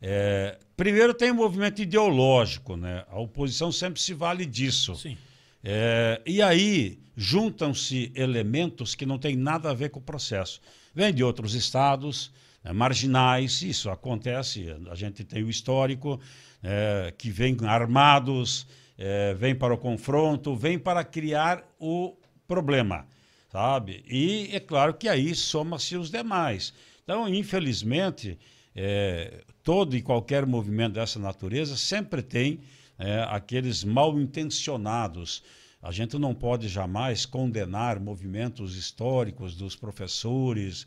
é, primeiro tem um movimento ideológico, né? A oposição sempre se vale disso. Sim. É, e aí juntam-se elementos que não têm nada a ver com o processo. Vêm de outros estados, né, marginais, isso acontece, a gente tem o histórico, é, que vêm armados, é, vêm para o confronto, vêm para criar o problema, sabe? E é claro que aí soma-se os demais. Então, infelizmente, é, todo e qualquer movimento dessa natureza sempre tem é, aqueles mal intencionados. A gente não pode jamais condenar movimentos históricos dos professores,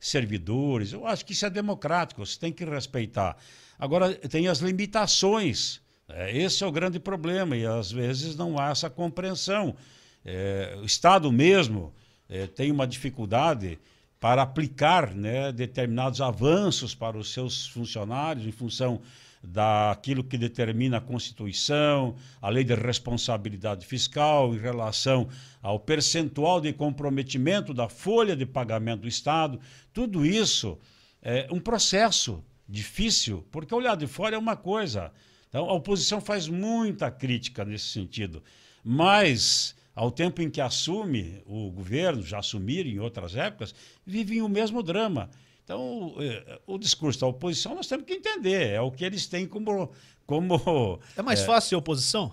servidores. Eu acho que isso é democrático, você tem que respeitar. Agora, tem as limitações. É, esse é o grande problema e às vezes não há essa compreensão. É, o Estado mesmo é, tem uma dificuldade para aplicar né, determinados avanços para os seus funcionários em função daquilo que determina a Constituição, a lei de responsabilidade fiscal em relação ao percentual de comprometimento da folha de pagamento do Estado. Tudo isso é um processo difícil, porque olhar de fora é uma coisa. Então, a oposição faz muita crítica nesse sentido, mas ao tempo em que assume o governo, já assumiram em outras épocas, vivem o mesmo drama. Então, eh, o discurso da oposição nós temos que entender, é o que eles têm como. como É mais fácil ser oposição?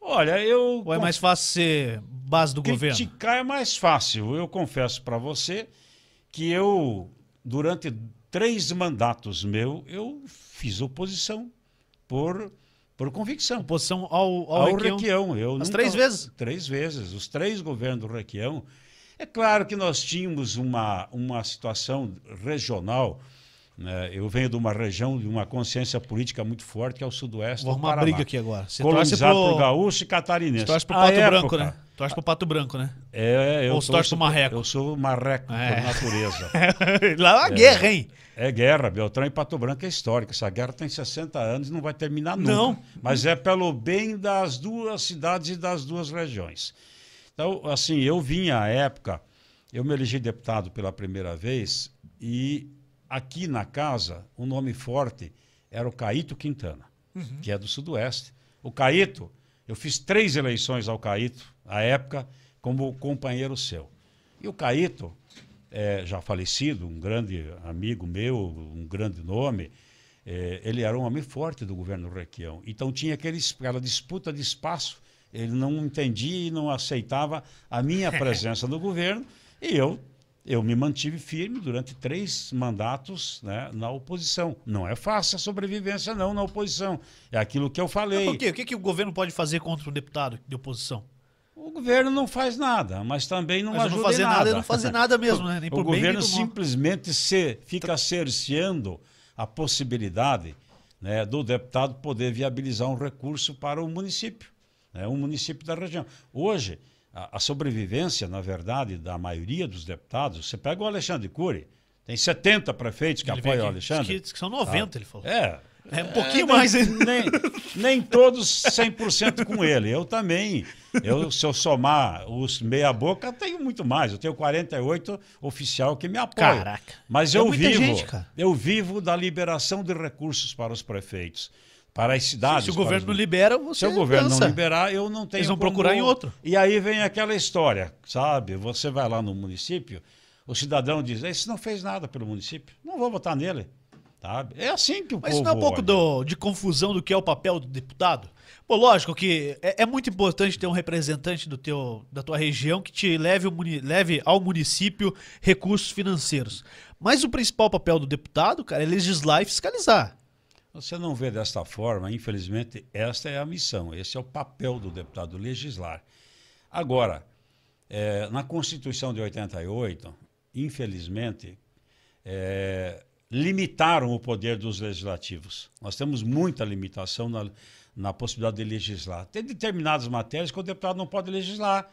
olha, eu. Ou é mais fácil ser base do governo? Criticar é mais fácil. Eu confesso para você que eu, durante três mandatos meu, eu fiz oposição por, por convicção. Oposição ao, ao, Ao Requião. Requião. Eu As nunca- três vezes? Três vezes. Os três governos do Requião. É claro que nós tínhamos uma, uma situação regional. né? Eu venho de uma região de uma consciência política muito forte, que é o sudoeste Vou do arrumar Paraná. briga aqui agora. Você Colonizado pro, por gaúcho e catarinense. torce pro Pato época, Branco, né? Torce pro Pato Branco, né? É, eu Ou você torce pro marreco? Eu sou marreco É. por natureza. Lá é uma guerra, hein? É guerra, Beltrão e Pato Branco é histórica. Essa guerra tem 60 anos e não vai terminar nunca. Não. Mas é pelo bem das duas cidades e das duas regiões. Então, assim, eu vinha à época, eu me elegi deputado pela primeira vez e aqui na casa o nome forte era o Caíto Quintana, que é do Sudoeste. O Caíto, eu fiz três eleições ao Caíto, à época, como companheiro seu. E o Caíto, é, já falecido, um grande amigo meu, um grande nome, é, ele era um homem forte do governo Requião. Então tinha aquele, aquela disputa de espaço. Ele não entendia e não aceitava a minha presença no governo e eu eu me mantive firme durante três mandatos né, na oposição. Não é fácil a sobrevivência, não, na oposição. É aquilo que eu Mas falei. por quê? O que, que o governo pode fazer contra um deputado de oposição? O governo não faz nada, mas também não Mas ajuda não fazer nada nada. não fazer nada mesmo, né? Nem o por bem, nem governo simplesmente se, fica cerceando a possibilidade né, do deputado poder viabilizar um recurso para o município, né, um município da região. Hoje, a, a sobrevivência, na verdade, da maioria dos deputados, você pega o Alexandre Cury, tem 70 prefeitos que Ele apoiam o Alexandre. diz que- diz que são 90, ele falou. É, É um pouquinho nem- mais ainda. Nem, nem todos 100% com ele. Eu também. Eu, se eu somar os meia-boca, tenho muito mais. Eu tenho 48 oficial que me apoia. Caraca. Mas É eu vivo. gente. Eu vivo da liberação de recursos para os prefeitos, para as cidades. Se o governo não libera, você se o governo dança. não liberar, eu não tenho Eles vão como- procurar em outro. E aí vem aquela história, sabe? Você vai lá no município, o cidadão diz: esse não fez nada pelo município, não vou votar nele. Sabe? É assim que o Mas povo isso não é um pouco do- de confusão do que é o papel do deputado? Pô, lógico que é, é muito importante ter um representante do teu, da tua região que te leve, leve ao município recursos financeiros. Mas o principal papel do deputado, cara, é legislar e fiscalizar. Você não vê desta forma, infelizmente, esta é a missão, esse é o papel do deputado legislar. Agora, eh, na Constituição de 88, infelizmente, eh, limitaram o poder dos legislativos. Nós temos muita limitação na, na possibilidade de legislar. Tem determinadas matérias que o deputado não pode legislar,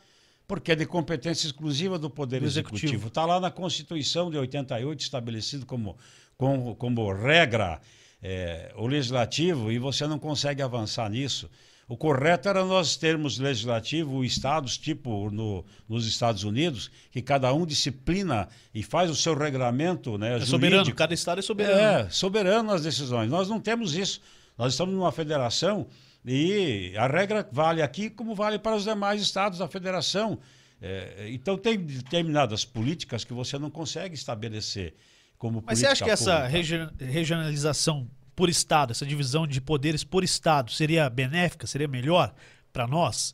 porque é de competência exclusiva do Poder Do Executivo. Executivo. Está lá na Constituição de 88 estabelecido como, como, como regra é, o legislativo e você não consegue avançar nisso. O correto era nós termos legislativo, estados, tipo no, nos Estados Unidos, que cada um disciplina e faz o seu regramento né, É soberano, jurídico. cada estado é soberano. É, soberano nas decisões. Nós não temos isso. Nós estamos numa federação e a regra vale aqui como vale para os demais estados da federação. É, então, tem determinadas políticas que você não consegue estabelecer como Mas você acha que essa pública. regi- regionalização por estado, essa divisão de poderes por estado, seria benéfica, seria melhor para nós?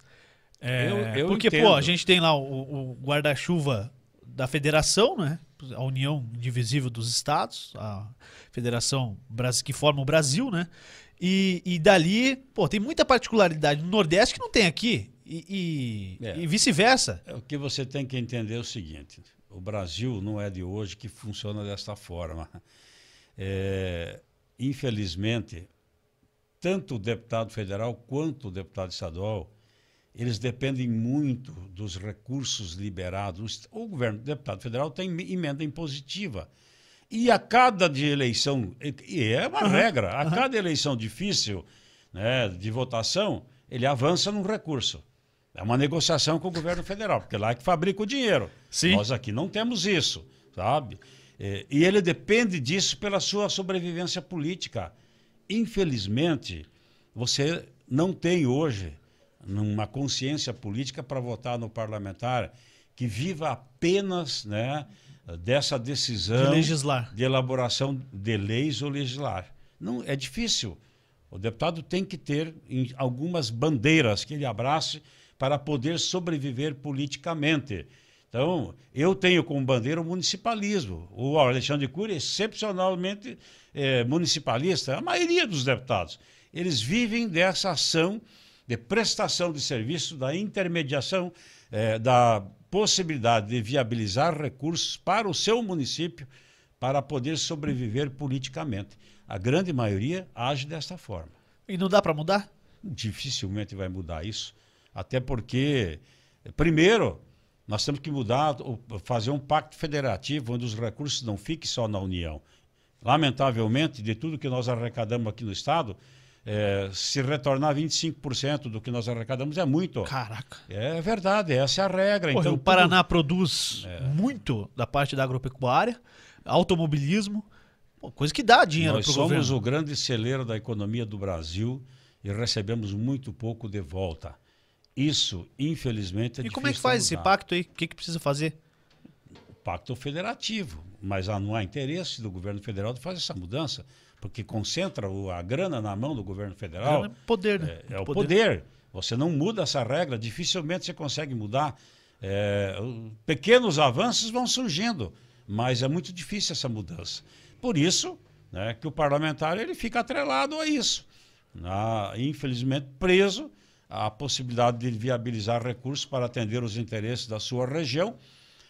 É, Eu- eu porque, entendo. pô, a gente tem lá o, o guarda-chuva da federação, né? A união indivisível dos estados, a federação que forma o Brasil, né? E, e dali, pô, tem muita particularidade no Nordeste que não tem aqui. E, e- É. e vice-versa. É, O que você tem que entender é o seguinte: o Brasil não é de hoje que funciona desta forma. É, infelizmente, tanto o deputado federal quanto o deputado estadual, eles dependem muito dos recursos liberados. O governo, o deputado federal tem emenda impositiva. E a cada de eleição, e- é uma regra, a cada eleição difícil né, de votação, ele avança num recurso. É uma negociação com o governo federal, porque lá é que fabrica o dinheiro. Sim. Nós aqui não temos isso, sabe? É, E ele depende disso pela sua sobrevivência política. Infelizmente, você não tem hoje uma consciência política para votar no parlamentar que viva apenas né, dessa decisão De legislar. de elaboração de leis ou legislar. Não é difícil. O deputado tem que ter algumas bandeiras que ele abrace para poder sobreviver politicamente. Então, eu tenho como bandeira o municipalismo. O Alexandre Cury é excepcionalmente eh, municipalista. A maioria dos deputados, eles vivem dessa ação de prestação de serviço, da intermediação, eh, da possibilidade de viabilizar recursos para o seu município para poder sobreviver politicamente. A grande maioria age desta forma. E não dá para mudar? Dificilmente vai mudar isso, até porque, primeiro, nós temos que mudar, fazer um pacto federativo onde os recursos não fiquem só na União. Lamentavelmente, de tudo que nós arrecadamos aqui no Estado, eh, se retornar 25% do que nós arrecadamos é muito. Caraca. É verdade, essa é a regra. Porra, então, o tudo- Paraná produz É. muito da parte da agropecuária, automobilismo, coisa que dá dinheiro Nós para o somos governo. o grande celeiro da economia do Brasil e recebemos muito pouco de volta. Isso, infelizmente, é E como é que faz esse pacto aí? O que, que precisa fazer? Pacto federativo. Mas não há interesse do governo federal de fazer essa mudança, porque concentra a grana na mão do governo federal. É poder, né? É, é o poder. Você não muda essa regra, dificilmente você consegue mudar. É, pequenos avanços vão surgindo, mas é muito difícil essa mudança. Por isso né, que o parlamentar ele fica atrelado a isso. Ah, infelizmente, preso à possibilidade de viabilizar recursos para atender os interesses da sua região.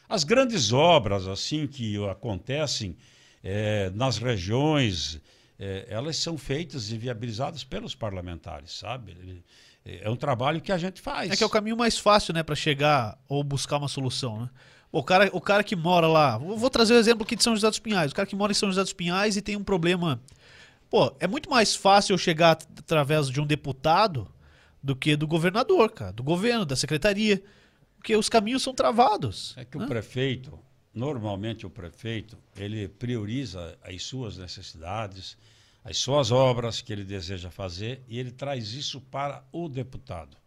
As grandes obras assim que acontecem eh, nas regiões, eh, elas são feitas e viabilizadas pelos parlamentares, sabe? É um trabalho que a gente faz. É que é o caminho mais fácil, né, para chegar ou buscar uma solução, né? O cara, o cara que mora lá, vou trazer o exemplo aqui de São José dos Pinhais. O cara que mora em São José dos Pinhais e tem um problema. Pô, é muito mais fácil eu chegar at- através de um deputado do que do governador, cara, do governo, da secretaria. Porque os caminhos são travados. É que né? o prefeito, normalmente o prefeito, ele prioriza as suas necessidades, as suas obras que ele deseja fazer e ele traz isso para o deputado.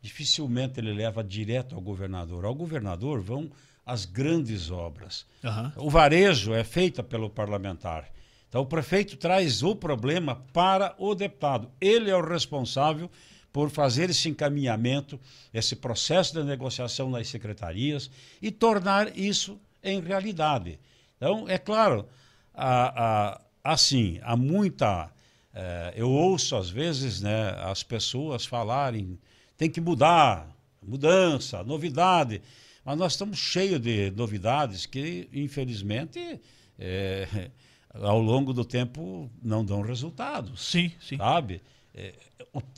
Dificilmente ele leva direto ao governador. Ao governador vão as grandes obras. Aham. O varejo é feita pelo parlamentar. Então o prefeito traz o problema para o deputado. Ele é o responsável por fazer esse encaminhamento, esse processo de negociação nas secretarias e tornar isso em realidade. Então, é claro, a, a, assim, há muita. É, eu ouço às vezes né, as pessoas falarem tem que mudar, mudança, novidade. Mas nós estamos cheios de novidades que, infelizmente, é, ao longo do tempo não dão resultados. Sim, sim. Sabe? É,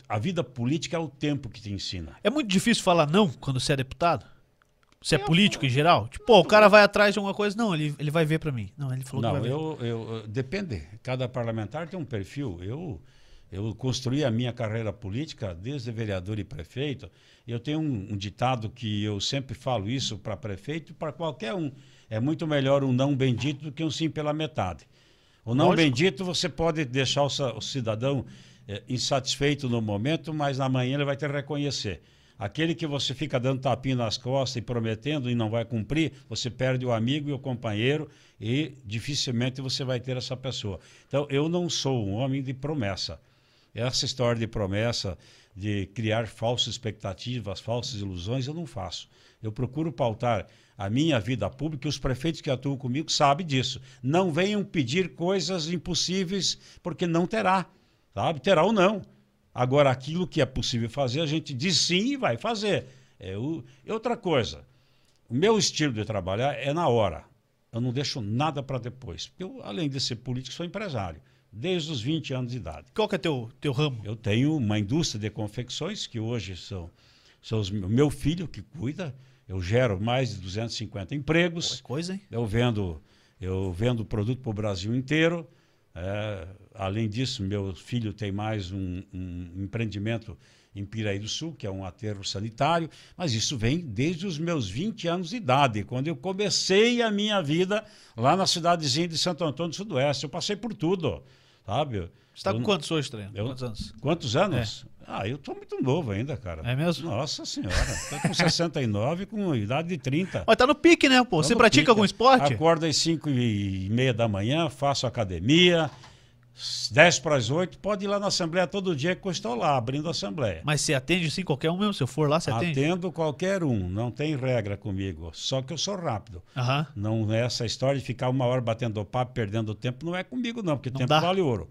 a vida política é o tempo que te ensina. É muito difícil falar não quando você é deputado? Você é político em geral? Tipo, pô, o cara vai atrás de alguma coisa. Não, ele, ele vai ver para mim. Não, ele falou não, que vai eu, ver. Eu, depende. Cada parlamentar tem um perfil. Eu, eu construí a minha carreira política desde vereador e prefeito. Eu tenho um, um ditado que eu sempre falo isso para prefeito e para qualquer um. É muito melhor um não bendito do que um sim pela metade. O não Lógico. bendito você pode deixar o, o cidadão é, insatisfeito no momento, mas amanhã ele vai te reconhecer. Aquele que você fica dando tapinha nas costas e prometendo e não vai cumprir, você perde o amigo e o companheiro e dificilmente você vai ter essa pessoa. Então, eu não sou um homem de promessa. Essa história de promessa, de criar falsas expectativas, falsas ilusões, eu não faço. Eu procuro pautar a minha vida pública e os prefeitos que atuam comigo sabem disso. Não venham pedir coisas impossíveis, porque não terá sabe? Terá ou não. Agora, aquilo que é possível fazer, a gente diz sim e vai fazer. É o... E outra coisa, o meu estilo de trabalhar é na hora. Eu não deixo nada para depois. Eu, além de ser político, sou empresário, desde os 20 anos de idade. Qual que é teu teu ramo? Eu tenho uma indústria de confecções, que hoje são, são os, meu filho que cuida. Eu gero mais de 250 empregos. Boa coisa, hein? Eu vendo, eu vendo produto para o Brasil inteiro. É, além disso, meu filho tem mais um, um, empreendimento em Piraí do Sul, que é um aterro sanitário, mas isso vem desde os meus 20 anos de idade, quando eu comecei a minha vida lá na cidadezinha de Santo Antônio do Sudoeste. Eu passei por tudo, sabe? Você está com quantos hoje, Treino? Quantos anos? Quantos anos? É. Ah, eu estou muito novo ainda, cara. É mesmo? Nossa senhora. Estou com 69, com idade de 30. Mas tá no pique, né, pô? Tô Você pratica pique. algum esporte? Acordo às 5 e meia da manhã, faço academia, 10 para as 8, pode ir lá na Assembleia todo dia que eu estou lá, abrindo a Assembleia. Mas você atende sim qualquer um mesmo? Se eu for lá, você atende? Atendo qualquer um, não tem regra comigo. Só que eu sou rápido. Uhum. Não é essa história de ficar uma hora batendo papo, perdendo tempo, não é comigo, não, porque não tempo dá. vale ouro.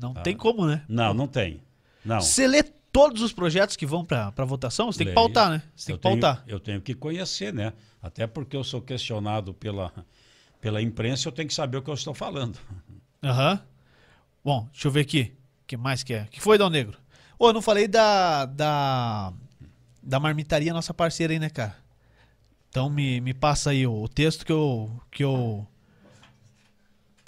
Não ah. tem como, né? Não, não tem. Não. Você lê todos os projetos que vão para votação? Você tem Leio. que pautar, né? Você tem eu que pautar. Tenho, eu tenho que conhecer, né? Até porque eu sou questionado pela, pela imprensa, eu tenho que saber o que eu estou falando. Aham. Uhum. Bom, deixa eu ver aqui. O que mais que é? O que foi, Dal Negro? Ô, oh, eu não falei da, da. Da marmitaria, nossa parceira aí, né, cara? Então me, me passa aí o, o texto que eu. Que eu.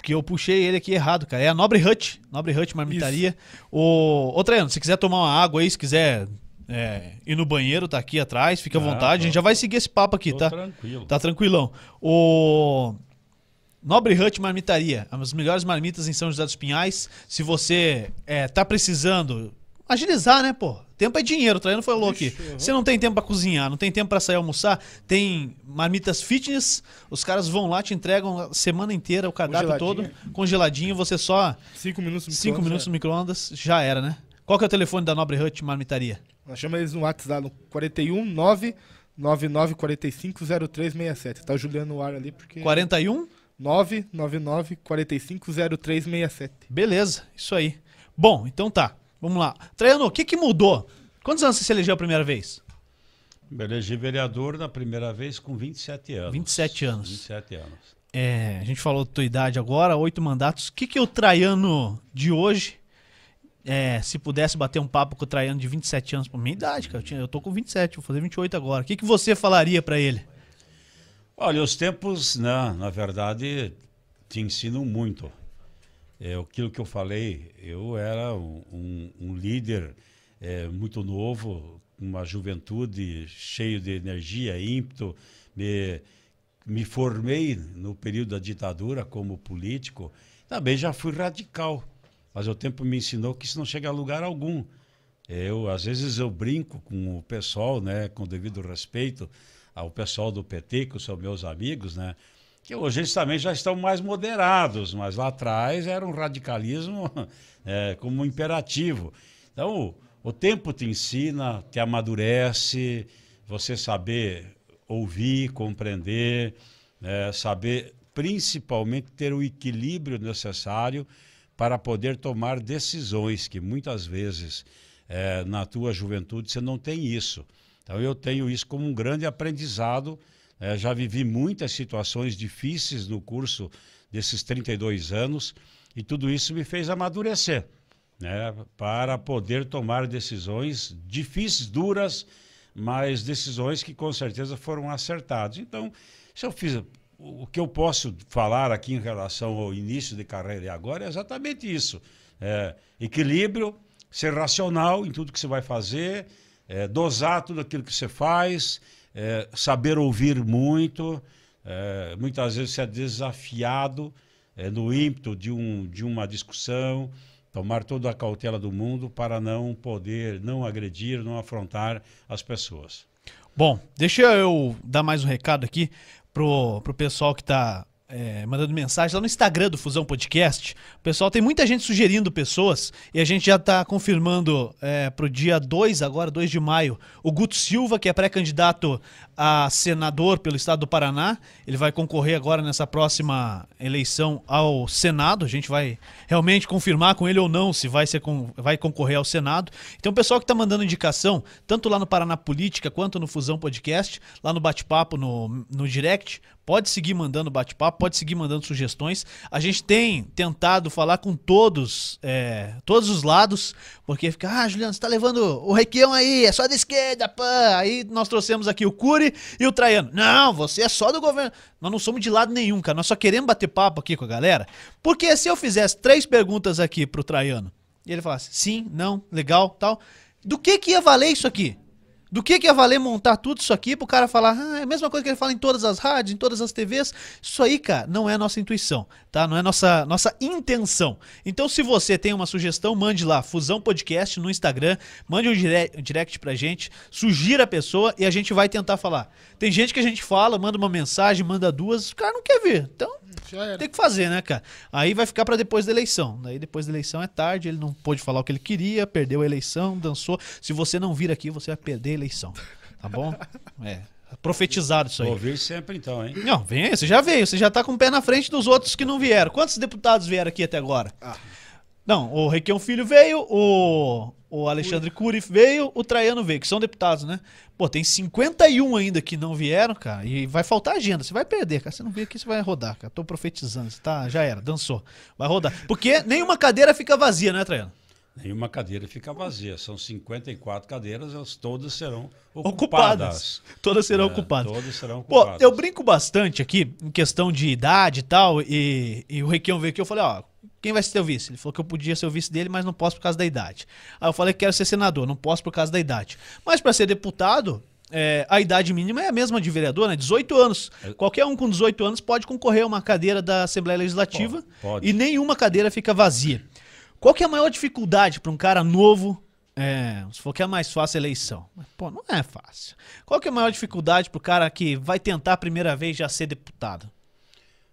Que eu puxei ele aqui errado, cara. É a Nobre Hut. Nobre Hut Marmitaria. Isso. O, ô, Traiano, se quiser tomar uma água aí, se quiser é, ir no banheiro, tá aqui atrás, fica à ah, vontade. Tô. A gente já vai seguir esse papo aqui, tô tá? Tranquilo. Tá tranquilão. O. Nobre Hut Marmitaria, as melhores marmitas em São José dos Pinhais. Se você é, tá precisando agilizar, né, pô? Tempo é dinheiro, o Traiano falou aqui. Você não tem tempo para cozinhar, não tem tempo para sair almoçar, tem marmitas fitness, os caras vão lá, te entregam a semana inteira o cardápio todo, congeladinho, você só... Cinco minutos no Cinco minutos no micro-ondas, já era, né? Qual que é o telefone da Nobre Hut Marmitaria? Nós chamamos eles no WhatsApp, no 41 9 9945 0367. Tá o Juliano no ar ali, porque... 41? 999 450367. Beleza, isso aí. Bom, então tá. Vamos lá. Traiano, o que, que mudou? Quantos anos você se elegeu a primeira vez? Me elegi vereador na primeira vez com 27 anos. 27 anos. 27 anos. É, a gente falou da tua idade agora, oito mandatos. O que, que o Traiano de hoje, é, se pudesse bater um papo com o Traiano de 27 anos, por minha idade, cara, eu, tinha, eu tô com 27, vou fazer 28 agora. O que, que você falaria para ele? Olha, os tempos, né, na verdade, te ensinam muito. É aquilo que eu falei, eu era um, um, líder é, muito novo, uma juventude cheio de energia, ímpeto. Me, me formei no período da ditadura como político. Também já fui radical, mas o tempo me ensinou que isso não chega a lugar algum. Eu, às vezes, eu brinco com o pessoal, né, com devido respeito, ao pessoal do PT, que são meus amigos, né? Que hoje eles também já estão mais moderados, mas lá atrás era um radicalismo é, como um imperativo. Então, o, o tempo te ensina, te amadurece, você saber ouvir, compreender, é, saber principalmente ter o equilíbrio necessário para poder tomar decisões que muitas vezes é, na tua juventude você não tem isso. Então eu tenho isso como um grande aprendizado. É, já vivi muitas situações difíceis no curso desses 32 anos e tudo isso me fez amadurecer, né, para poder tomar decisões difíceis, duras, mas decisões que com certeza foram acertadas. Então, se eu fiz o que eu posso falar aqui em relação ao início de carreira e agora é exatamente isso: é, equilíbrio, ser racional em tudo que você vai fazer, é, dosar tudo aquilo que você faz, é, saber ouvir muito. É, muitas vezes é desafiado é, no ímpeto de, um, de uma discussão, tomar toda a cautela do mundo para não poder, não agredir, não afrontar as pessoas. Bom, deixa eu dar mais um recado aqui pro, pro pessoal que tá é, mandando mensagem lá no Instagram do Fusão Podcast. O pessoal tem muita gente sugerindo pessoas e a gente já está confirmando é, para o dia 2, agora, 2 de maio, o Guto Silva, que é pré-candidato a senador pelo estado do Paraná. Ele vai concorrer agora nessa próxima eleição ao Senado. A gente vai realmente confirmar com ele ou não se vai, ser vai concorrer ao Senado. Então, o pessoal que está mandando indicação, tanto lá no Paraná Política quanto no Fusão Podcast, lá no bate-papo, no, no direct, Pode seguir mandando bate-papo, pode seguir mandando sugestões. A gente tem tentado falar com todos, é, todos os lados, porque fica, ah, Juliano, você tá levando o Requião aí, é só da esquerda, pã. Aí nós trouxemos aqui o E o Traiano. Não, você é só do governo. Nós não somos de lado nenhum, cara. Nós só queremos bater papo aqui com a galera. Porque se eu fizesse três perguntas aqui pro Traiano, e ele falasse sim, não, legal, tal, do que que ia valer isso aqui? Do que, que ia valer montar tudo isso aqui pro cara falar, ah, é a mesma coisa que ele fala em todas as rádios, em todas as TVs. Isso aí, cara, não é nossa intuição, tá? Não é nossa, nossa intenção. Então, se você tem uma sugestão, mande lá, Fusão Podcast no Instagram, mande um direct, pra gente, sugira a pessoa e a gente vai tentar falar. Tem gente que a gente fala, manda uma mensagem, manda duas, o cara não quer ver. Então, tem que fazer, né, cara? Aí vai ficar para depois da eleição. Daí depois da eleição é tarde, ele não pôde falar o que ele queria, perdeu a eleição, dançou. Se você não vir aqui, você vai perder a eleição. Tá bom? É. Profetizado isso aí. Vou vir sempre então, hein? Não, vem, você já veio, você já tá com o pé na frente dos outros que não vieram. Quantos deputados vieram aqui até agora? Ah. Não, o Requião Filho veio, o, o Alexandre Cury veio, o Traiano veio, que são deputados, né? Pô, tem 51 ainda que não vieram, cara, e vai faltar agenda. Você vai perder, cara. Você não veio aqui, você vai rodar, cara. Tô profetizando, você tá, já era, dançou. Vai rodar. Porque nenhuma cadeira fica vazia, né, Traiano? Nenhuma cadeira fica vazia. São 54 cadeiras, elas todas serão ocupadas. ocupadas. Todas serão é, ocupadas. Todas serão ocupadas. Pô, eu brinco bastante aqui em questão de idade e tal, e, e o Requião veio aqui, eu falei, ó, quem vai ser o vice? Ele falou que eu podia ser o vice dele, mas não posso por causa da idade. Aí eu falei que quero ser senador, não posso por causa da idade. Mas para ser deputado, é, a idade mínima é a mesma de vereador, né? 18 anos. É. Qualquer um com 18 anos pode concorrer a uma cadeira da Assembleia Legislativa pode, pode. e nenhuma cadeira fica vazia. Qual que é a maior dificuldade para um cara novo? É, se for que é mais fácil a eleição. Mas, pô, não é fácil. Qual que é a maior dificuldade para o cara que vai tentar a primeira vez já ser deputado?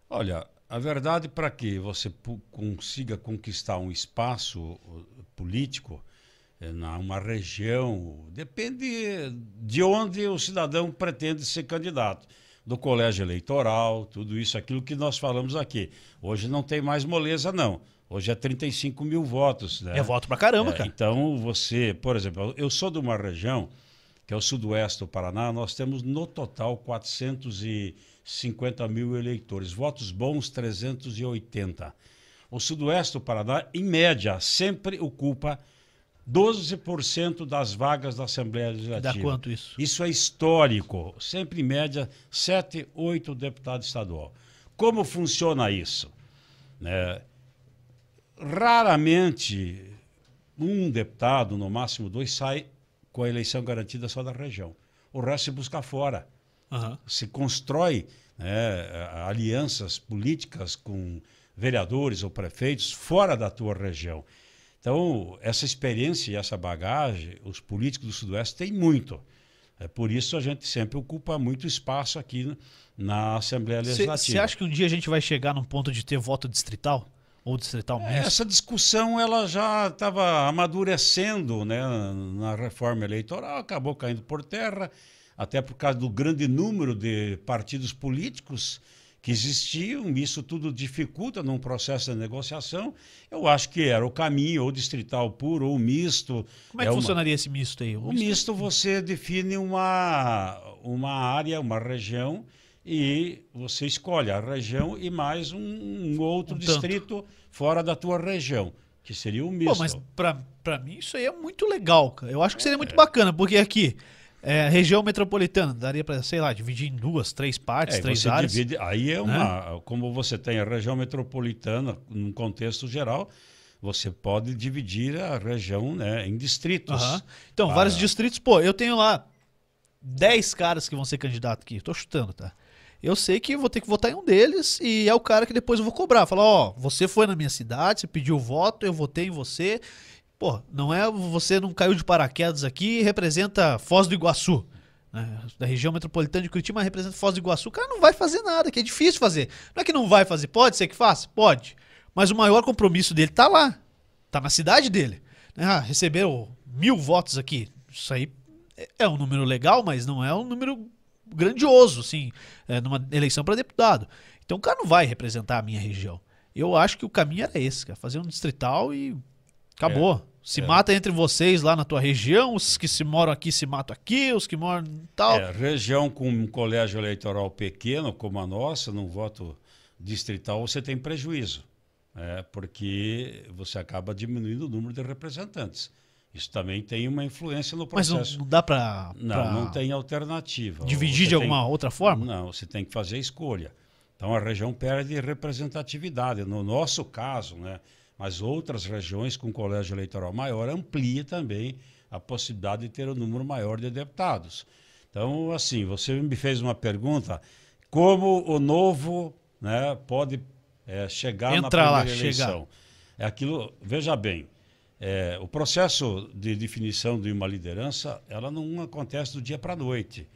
Olha, a verdade, para que você consiga conquistar um espaço político eh, na uma região, depende de onde o cidadão pretende ser candidato. Do colégio eleitoral, tudo isso, aquilo que nós falamos aqui. Hoje não tem mais moleza, não. Hoje é 35 mil votos. Né? É voto pra caramba, é, cara. Então, você, por exemplo, eu sou de uma região, que é o sudoeste do Paraná, nós temos no total 400 e 50 mil eleitores. Votos bons, 380. O Sudoeste do Paraná, em média, sempre ocupa 12% das vagas da Assembleia Legislativa. Dá quanto isso? Isso é histórico. Sempre, em média, 7, 8 deputados estadual. Como funciona isso? É, raramente um deputado, no máximo dois, sai com a eleição garantida só da região. O resto se busca fora. Uhum. Se constrói né, alianças políticas com vereadores ou prefeitos fora da tua região. Então, essa experiência e essa bagagem, os políticos do Sudoeste têm muito. É por isso a gente sempre ocupa muito espaço aqui na Assembleia Legislativa. Você acha que um dia a gente vai chegar num ponto de ter voto distrital? Ou distrital É? Essa discussão ela já estava amadurecendo né, na reforma eleitoral, acabou caindo por terra, até por causa do grande número de partidos políticos que existiam, isso tudo dificulta num processo de negociação. Eu acho que era o caminho, ou distrital puro, ou misto. Como é que uma- funcionaria esse misto aí? O misto você define uma, uma área, uma região, e você escolhe a região e mais um, um outro Um tanto. distrito fora da tua região, que seria o misto. Pô, mas pra mim isso aí é muito legal, cara. Eu acho que seria muito bacana, porque aqui, é, região metropolitana, daria pra, sei lá, dividir em duas, três partes, É, três áreas. divide, aí é uma, como você tem a região metropolitana num contexto geral, você pode dividir a região né, em distritos. Aham. Então, Ah. vários distritos. Pô, eu tenho lá 10 caras que vão ser candidato aqui. Tô chutando, tá? Eu sei que vou ter que votar em um deles e é o cara que depois eu vou cobrar. Falar, ó, você foi na minha cidade, você pediu voto, eu votei em você. Pô, não é você não caiu de paraquedas aqui representa Foz do Iguaçu. né? Da região metropolitana de Curitiba, representa Foz do Iguaçu. O cara não vai fazer nada, que é difícil fazer. Não é que não vai fazer, pode ser que faça? Pode. Mas o maior compromisso dele tá lá. Tá na cidade dele. né? Ah, recebeu mil votos aqui. Isso aí é um número legal, mas não é um número grandioso, assim, é, numa eleição para deputado. Então o cara não vai representar a minha região. Eu acho que o caminho era esse, cara, fazer um distrital e acabou. se é. mata entre vocês lá na tua região, os que se moram aqui se matam aqui, os que moram tal. É, região com um colégio eleitoral pequeno, como a nossa, num voto distrital, você tem prejuízo, né? porque você acaba diminuindo o número de representantes. Isso também tem uma influência no mas não, processo. dá pra, Não, pra não tem alternativa. dividir Você de tem- alguma outra forma? Não, você tem que fazer escolha. Então a região perde representatividade. No nosso caso, né? Mas outras regiões com colégio eleitoral maior amplia também a possibilidade de ter um número maior de deputados. Então, assim, você me fez uma pergunta: como o novo né, pode eh, chegar Entrar na lá, primeira chegar. eleição? É aquilo, veja bem, é, o processo de definição de uma liderança, ela não acontece do dia para a noite.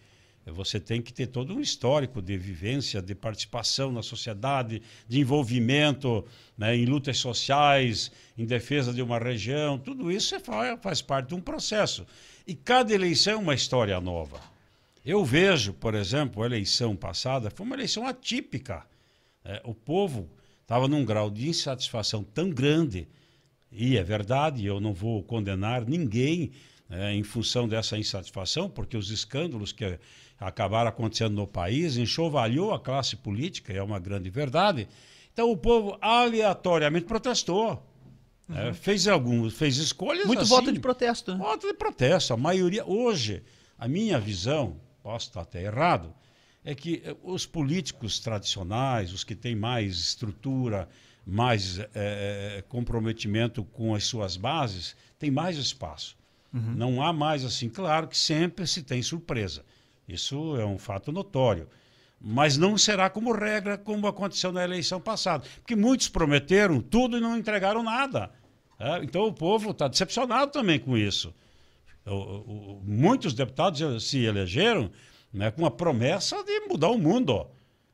Você tem que ter todo um histórico de vivência, de participação na sociedade, de envolvimento né, em lutas sociais, em defesa de uma região. Tudo isso é fa- faz parte de um processo. E cada eleição é uma história nova. Eu vejo, por exemplo, a eleição passada foi uma eleição atípica. É, o povo estava num grau de insatisfação tão grande, e é verdade, eu não vou condenar ninguém né, em função dessa insatisfação, porque os escândalos que acabaram acontecendo no país enxovalhou a classe política, é uma grande verdade. Então o povo aleatoriamente protestou. né, fez alguns, fez escolhas Muito assim, voto de protesto, né? Voto de protesto. A maioria, hoje, a minha visão, posso estar até errado, é que eh, os políticos tradicionais, os que têm mais estrutura, mais eh, comprometimento com as suas bases, têm mais espaço. Não há mais assim, claro que sempre se tem surpresa. Isso é um fato notório. Mas não será como regra, como aconteceu na eleição passada. Porque muitos prometeram tudo e não entregaram nada. É, então o povo está decepcionado também com isso. O- o- muitos deputados se elegeram né, com a promessa de mudar o mundo. ó.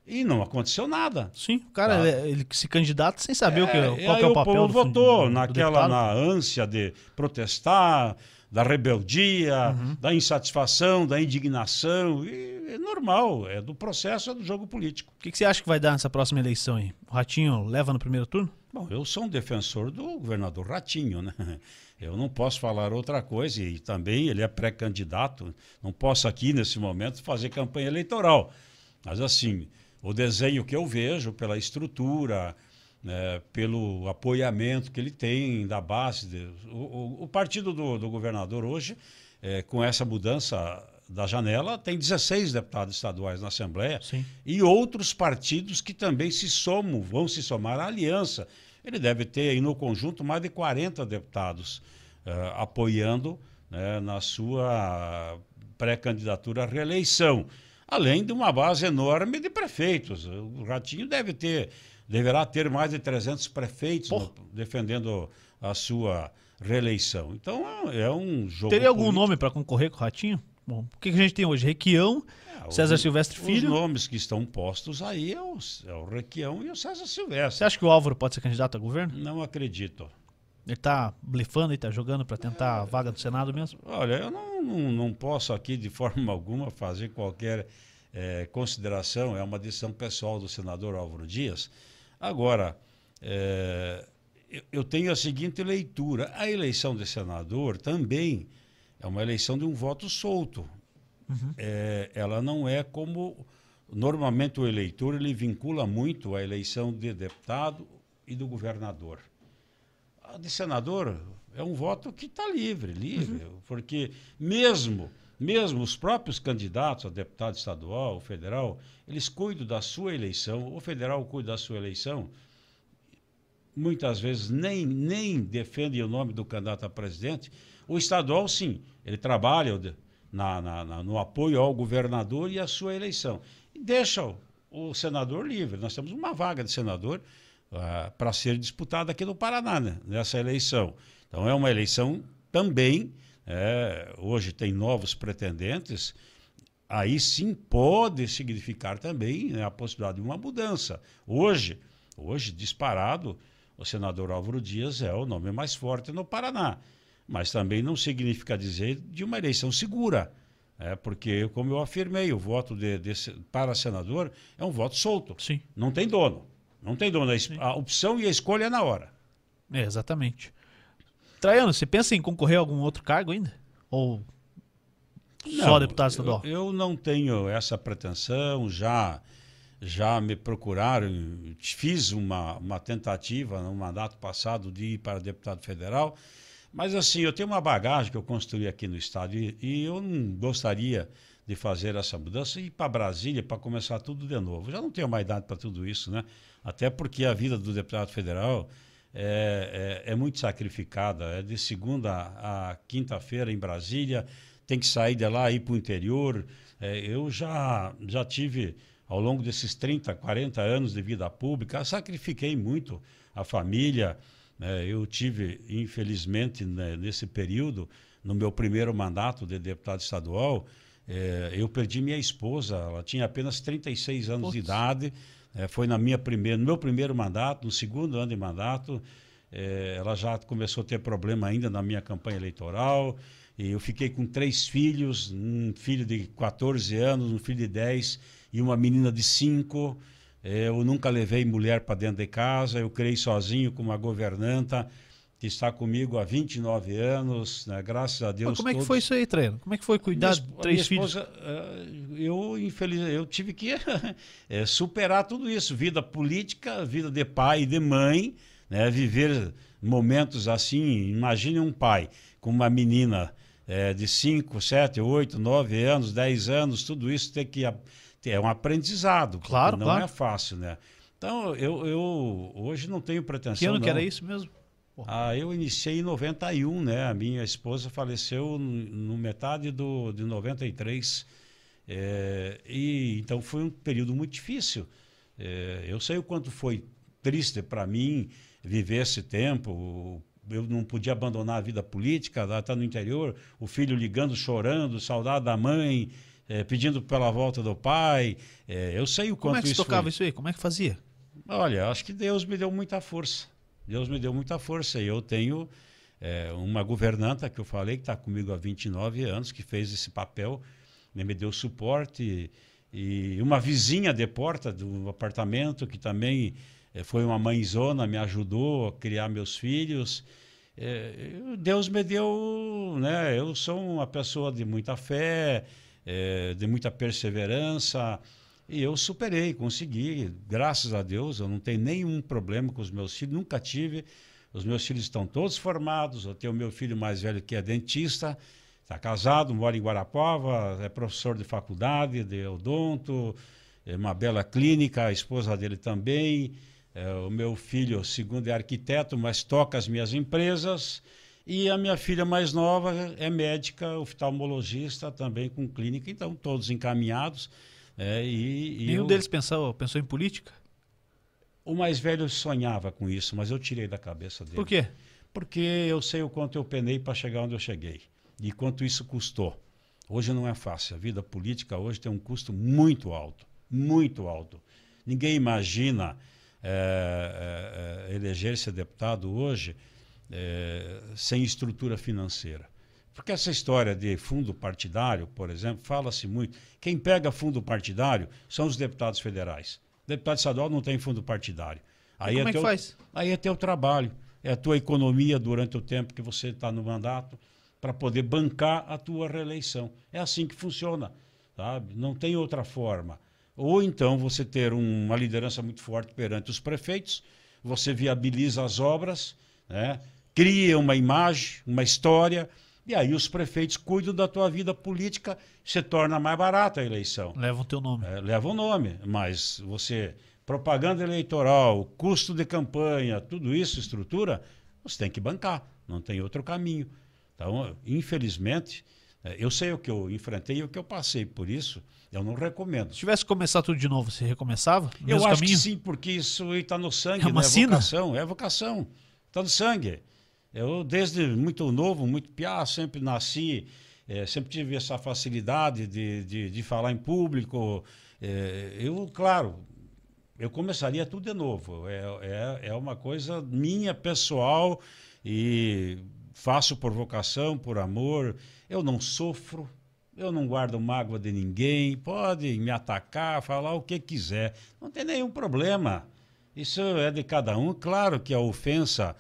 E não aconteceu nada. Sim, o cara Tá. ele, ele se candidata sem saber o que, É, qual que é o papel povo do, votou do- do naquela deputado. na ânsia de protestar, da rebeldia, Uhum. da insatisfação, da indignação. E é normal, é do processo, é do jogo político. O que, que você acha que vai dar nessa próxima eleição aí? O Ratinho leva no primeiro turno? Bom, eu sou um defensor do governador Ratinho, né? Eu não posso falar outra coisa e também ele é pré-candidato. Não posso aqui nesse momento fazer campanha eleitoral. Mas assim, o desenho que eu vejo pela estrutura, né, pelo apoiamento que ele tem da base, de- o, o- o partido do, do governador hoje, eh, com essa mudança da janela, tem 16 deputados estaduais na Assembleia Sim. e outros partidos que também se somam, vão se somar à aliança. Ele deve ter aí no conjunto mais de 40 deputados eh, apoiando né, na sua pré-candidatura à reeleição, além de uma base enorme de prefeitos. O Ratinho deve ter, deverá ter mais de 300 prefeitos no- defendendo a sua reeleição. Então é um jogo Teria algum político. nome para concorrer com o Ratinho? Bom, o que, que a gente tem hoje? Requião, É, César os- Silvestre Os Filho. nomes que estão postos aí é o, é o Requião e o César Silvestre. Você acha que o Álvaro pode ser candidato a governo? Não acredito. Ele tá blefando e tá jogando para tentar a vaga do Senado mesmo? Olha, eu não, não, não posso aqui de forma alguma fazer qualquer eh, consideração, é uma decisão pessoal do senador Álvaro Dias. Agora, eh, eu, eu tenho a seguinte leitura: a eleição de senador também é uma eleição de um voto solto. Eh, ela não é como normalmente o eleitor ele vincula muito a eleição de deputado e do governador. A de senador é um voto que está livre, livre, porque mesmo mesmo os próprios candidatos a deputado estadual, ou federal, eles cuidam da sua eleição, o federal cuida da sua eleição, muitas vezes nem, nem defendem o nome do candidato a presidente. O estadual, sim, ele trabalha na, na- na- no apoio ao governador e à sua eleição. E deixa o, o senador livre. Nós temos uma vaga de senador para ser disputada aqui no Paraná, né, nessa eleição. Então, é uma eleição também. é, hoje tem novos pretendentes. Aí sim pode significar também né, a possibilidade de uma mudança. Hoje, hoje disparado, o senador Álvaro Dias é o nome mais forte no Paraná. Mas também não significa dizer de uma eleição segura. É, porque, como eu afirmei, o voto de, de- para senador é um voto solto. Sim. Não tem dono. Não tem dono. A, a opção e a escolha é na hora. É, exatamente. Traiano, você pensa em concorrer a algum outro cargo ainda? Ou só Não, deputado estadual? Eu, eu não tenho essa pretensão, já, já me procuraram, fiz uma, uma tentativa no mandato passado de ir para deputado federal, mas assim, eu tenho uma bagagem que eu construí aqui no estado e, e eu não gostaria de fazer essa mudança e ir para Brasília para começar tudo de novo. Já não tenho mais idade para tudo isso, né? Até porque a vida do deputado federal é, é, é muito sacrificada. É de segunda a quinta-feira em Brasília, tem que sair de lá e ir para o interior. É, eu já, já tive, ao longo desses 30, 40 anos de vida pública, sacrifiquei muito a família. né? eu tive, infelizmente, né, nesse período, no meu primeiro mandato de deputado estadual, é, eu perdi minha esposa, ela tinha apenas 36 anos de idade. É, foi na minha primeira, no meu primeiro mandato, no segundo ano de mandato, é, ela já começou a ter problema ainda na minha campanha eleitoral. E eu fiquei com três filhos, um filho de 14 anos, um filho de 10 e uma menina de 5. É, eu nunca levei mulher para dentro de casa, eu criei sozinho com uma governanta que está comigo há 29 anos, né? graças a Deus. Mas como é que todos- foi isso aí, Traiano? Como é que foi cuidar de três filhos? eh, eu, infeliz, eu tive que eh, superar tudo isso. Vida política, vida de pai e de mãe, né? viver momentos assim. Imagine um pai com uma menina eh, de 5, 7, 8, 9 anos, 10 anos, tudo isso tem que é um aprendizado. Claro, não claro. é fácil, né? Então, eu, eu hoje não tenho pretensão. Que ano que não. era isso mesmo? Ah, eu iniciei em 91, né? A minha esposa faleceu no metade do, de 93. É, e, então foi um período muito difícil. É, eu sei o quanto foi triste para mim viver esse tempo. Eu não podia abandonar a vida política, lá tá no interior, o filho ligando, chorando, saudade da mãe, é, pedindo pela volta do pai. É, eu sei o Como quanto é que isso tocava foi. isso aí? Como é que fazia? Olha, acho que Deus me deu muita força. Deus me deu muita força. E eu tenho é, uma governanta que eu falei, que está comigo há 29 anos, que fez esse papel, né, me deu suporte. E uma vizinha de porta do apartamento, que também eh, foi uma mãezona, me ajudou a criar meus filhos. Eu- Deus me deu, né? Eu sou uma pessoa de muita fé, eh, de muita perseverança, e eu superei, consegui, graças a Deus, eu não tenho nenhum problema com os meus filhos, nunca tive. Os meus filhos estão todos formados, eu tenho meu filho mais velho que é dentista, está casado, mora em Guarapava, é professor de faculdade, de odonto, é uma bela clínica, a esposa dele também. É, o meu filho, segundo, é arquiteto, mas toca as minhas empresas. E a minha filha mais nova é médica, oftalmologista, também com clínica, então todos encaminhados. É, e, e Nenhum eu- deles pensou, pensou em política? O mais velho sonhava com isso, mas eu tirei da cabeça dele. Por quê? Porque eu sei o quanto eu penei para chegar onde eu cheguei e quanto isso custou. Hoje não é fácil. A vida política hoje tem um custo muito alto, muito alto. Ninguém imagina é, é, eleger-se deputado hoje é, sem estrutura financeira. Porque essa história de fundo partidário, por exemplo, fala-se muito. Quem pega fundo partidário são os deputados federais. Deputado estadual não tem fundo partidário. Aí como é, é teu, que faz? Aí é teu trabalho, é a tua economia durante o tempo que você está no mandato para poder bancar a tua reeleição. É assim que funciona, sabe? Não tem outra forma. Ou então você ter uma liderança muito forte perante os prefeitos, você viabiliza as obras, né? cria uma imagem, uma história, e aí os prefeitos cuidam da tua vida política, se torna mais barata a eleição. Leva o teu nome. É, leva o nome, mas você propaganda eleitoral, custo de campanha, tudo isso, estrutura, você tem que bancar, não tem outro caminho. Então, infelizmente, é, eu sei o que eu enfrentei e o que eu passei por isso, eu não recomendo. Se tivesse começar tudo de novo, você recomeçava? eu acho caminho? que sim, porque isso está no sangue, é uma né? é vocação, é vocação, está no sangue. Eu, desde muito novo, muito piá, sempre nasci, é, sempre tive essa facilidade de, de, de falar em público. É, eu, claro, eu começaria tudo de novo. É, é, é uma coisa minha, pessoal, e faço por vocação, por amor. Eu não sofro, eu não guardo mágoa de ninguém. Pode me atacar, falar o que quiser. Não tem nenhum problema. Isso é de cada um. Claro que a ofensa,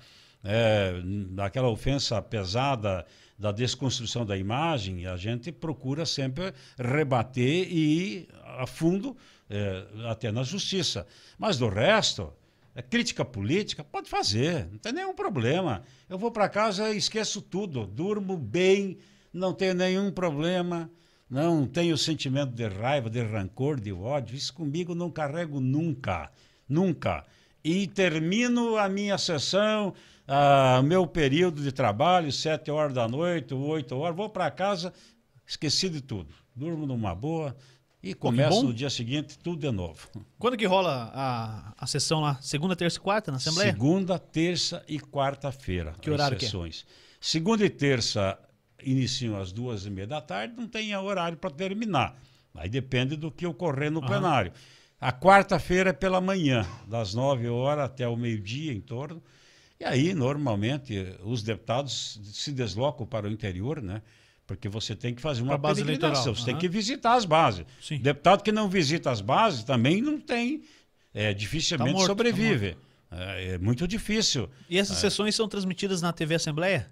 é, aquela ofensa pesada da desconstrução da imagem, a gente procura sempre rebater e ir a fundo é, até na justiça. Mas do resto, é crítica política, pode fazer, não tem nenhum problema. Eu vou para casa e esqueço tudo, durmo bem, não tenho nenhum problema, não tenho sentimento de raiva, de rancor, de ódio. Isso comigo não carrego nunca, nunca. E termino a minha sessão, o meu período de trabalho, sete horas da noite, oito horas, vou para casa, esqueci de tudo. Durmo numa boa, e começa no dia seguinte tudo de novo. Quando que rola a, a sessão lá? Segunda, terça e quarta na Assembleia? Segunda, terça e quarta-feira. Que horário sessões. que é? Segunda e terça iniciam às duas e meia da tarde, não tem horário para terminar. Aí depende do que ocorrer no uhum. plenário. A quarta-feira é pela manhã, das nove horas até o meio-dia em torno. E aí, normalmente, os deputados se deslocam para o interior, né? Porque você tem que fazer uma base eleitoral. Você uhum. tem que visitar as bases. Sim. Deputado que não visita as bases também não tem, é, dificilmente tá morto, sobrevive. Tá é, é, muito difícil. E essas é. sessões são transmitidas na TV Assembleia?